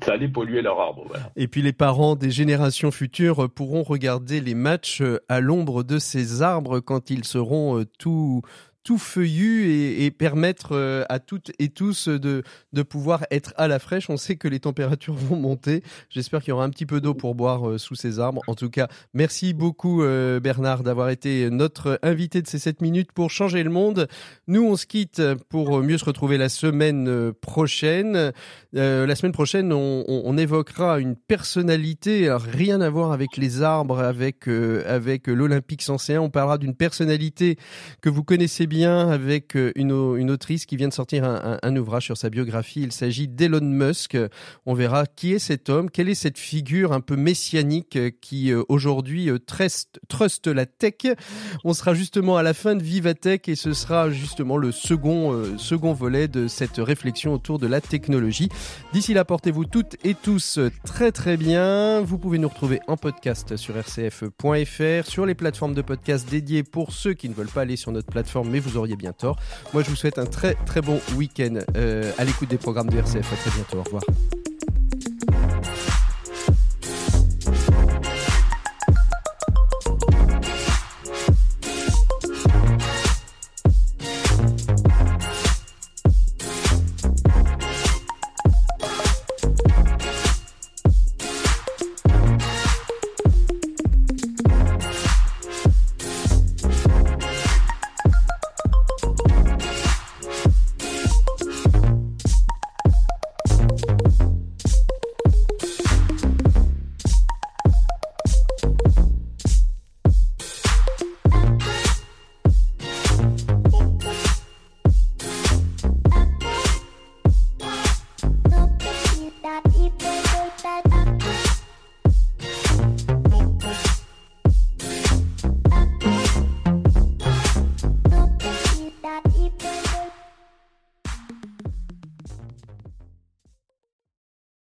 ça allait polluer leur arbre. Voilà. Et puis les parents des générations futures pourront regarder les matchs euh, à l'ombre de ces arbres quand ils seront euh, tout tout feuillus et, et permettre euh, à toutes et tous de, de pouvoir être à la fraîche. On sait que les températures vont monter. J'espère qu'il y aura un petit peu d'eau pour boire euh, sous ces arbres. En tout cas, merci beaucoup euh, Bernard d'avoir été notre invité de ces 7 minutes pour changer le monde. Nous, on se quitte pour mieux se retrouver la semaine prochaine. La semaine prochaine, on, on- évoquera une personnalité, rien à voir avec les arbres, avec euh, avec l'Olympique 101. On parlera d'une personnalité que vous connaissez bien, avec euh, une, au- une autrice qui vient de sortir un, ouvrage sur sa biographie. Il s'agit d'Elon Musk. On verra qui est cet homme, quelle est cette figure un peu messianique euh, qui euh, aujourd'hui trust, la tech? On sera justement à la fin de Vivatech et ce sera justement le second second volet de cette réflexion autour de la technologie. D'ici là, portez-vous toutes et tous très très bien. Vous pouvez nous retrouver en podcast sur rcf.fr, sur les plateformes de podcast dédiées pour ceux qui ne veulent pas aller sur notre plateforme, vous auriez bien tort. Moi, je vous souhaite un très très bon week-end euh, à l'écoute des programmes de RCF. À très bientôt. Au revoir.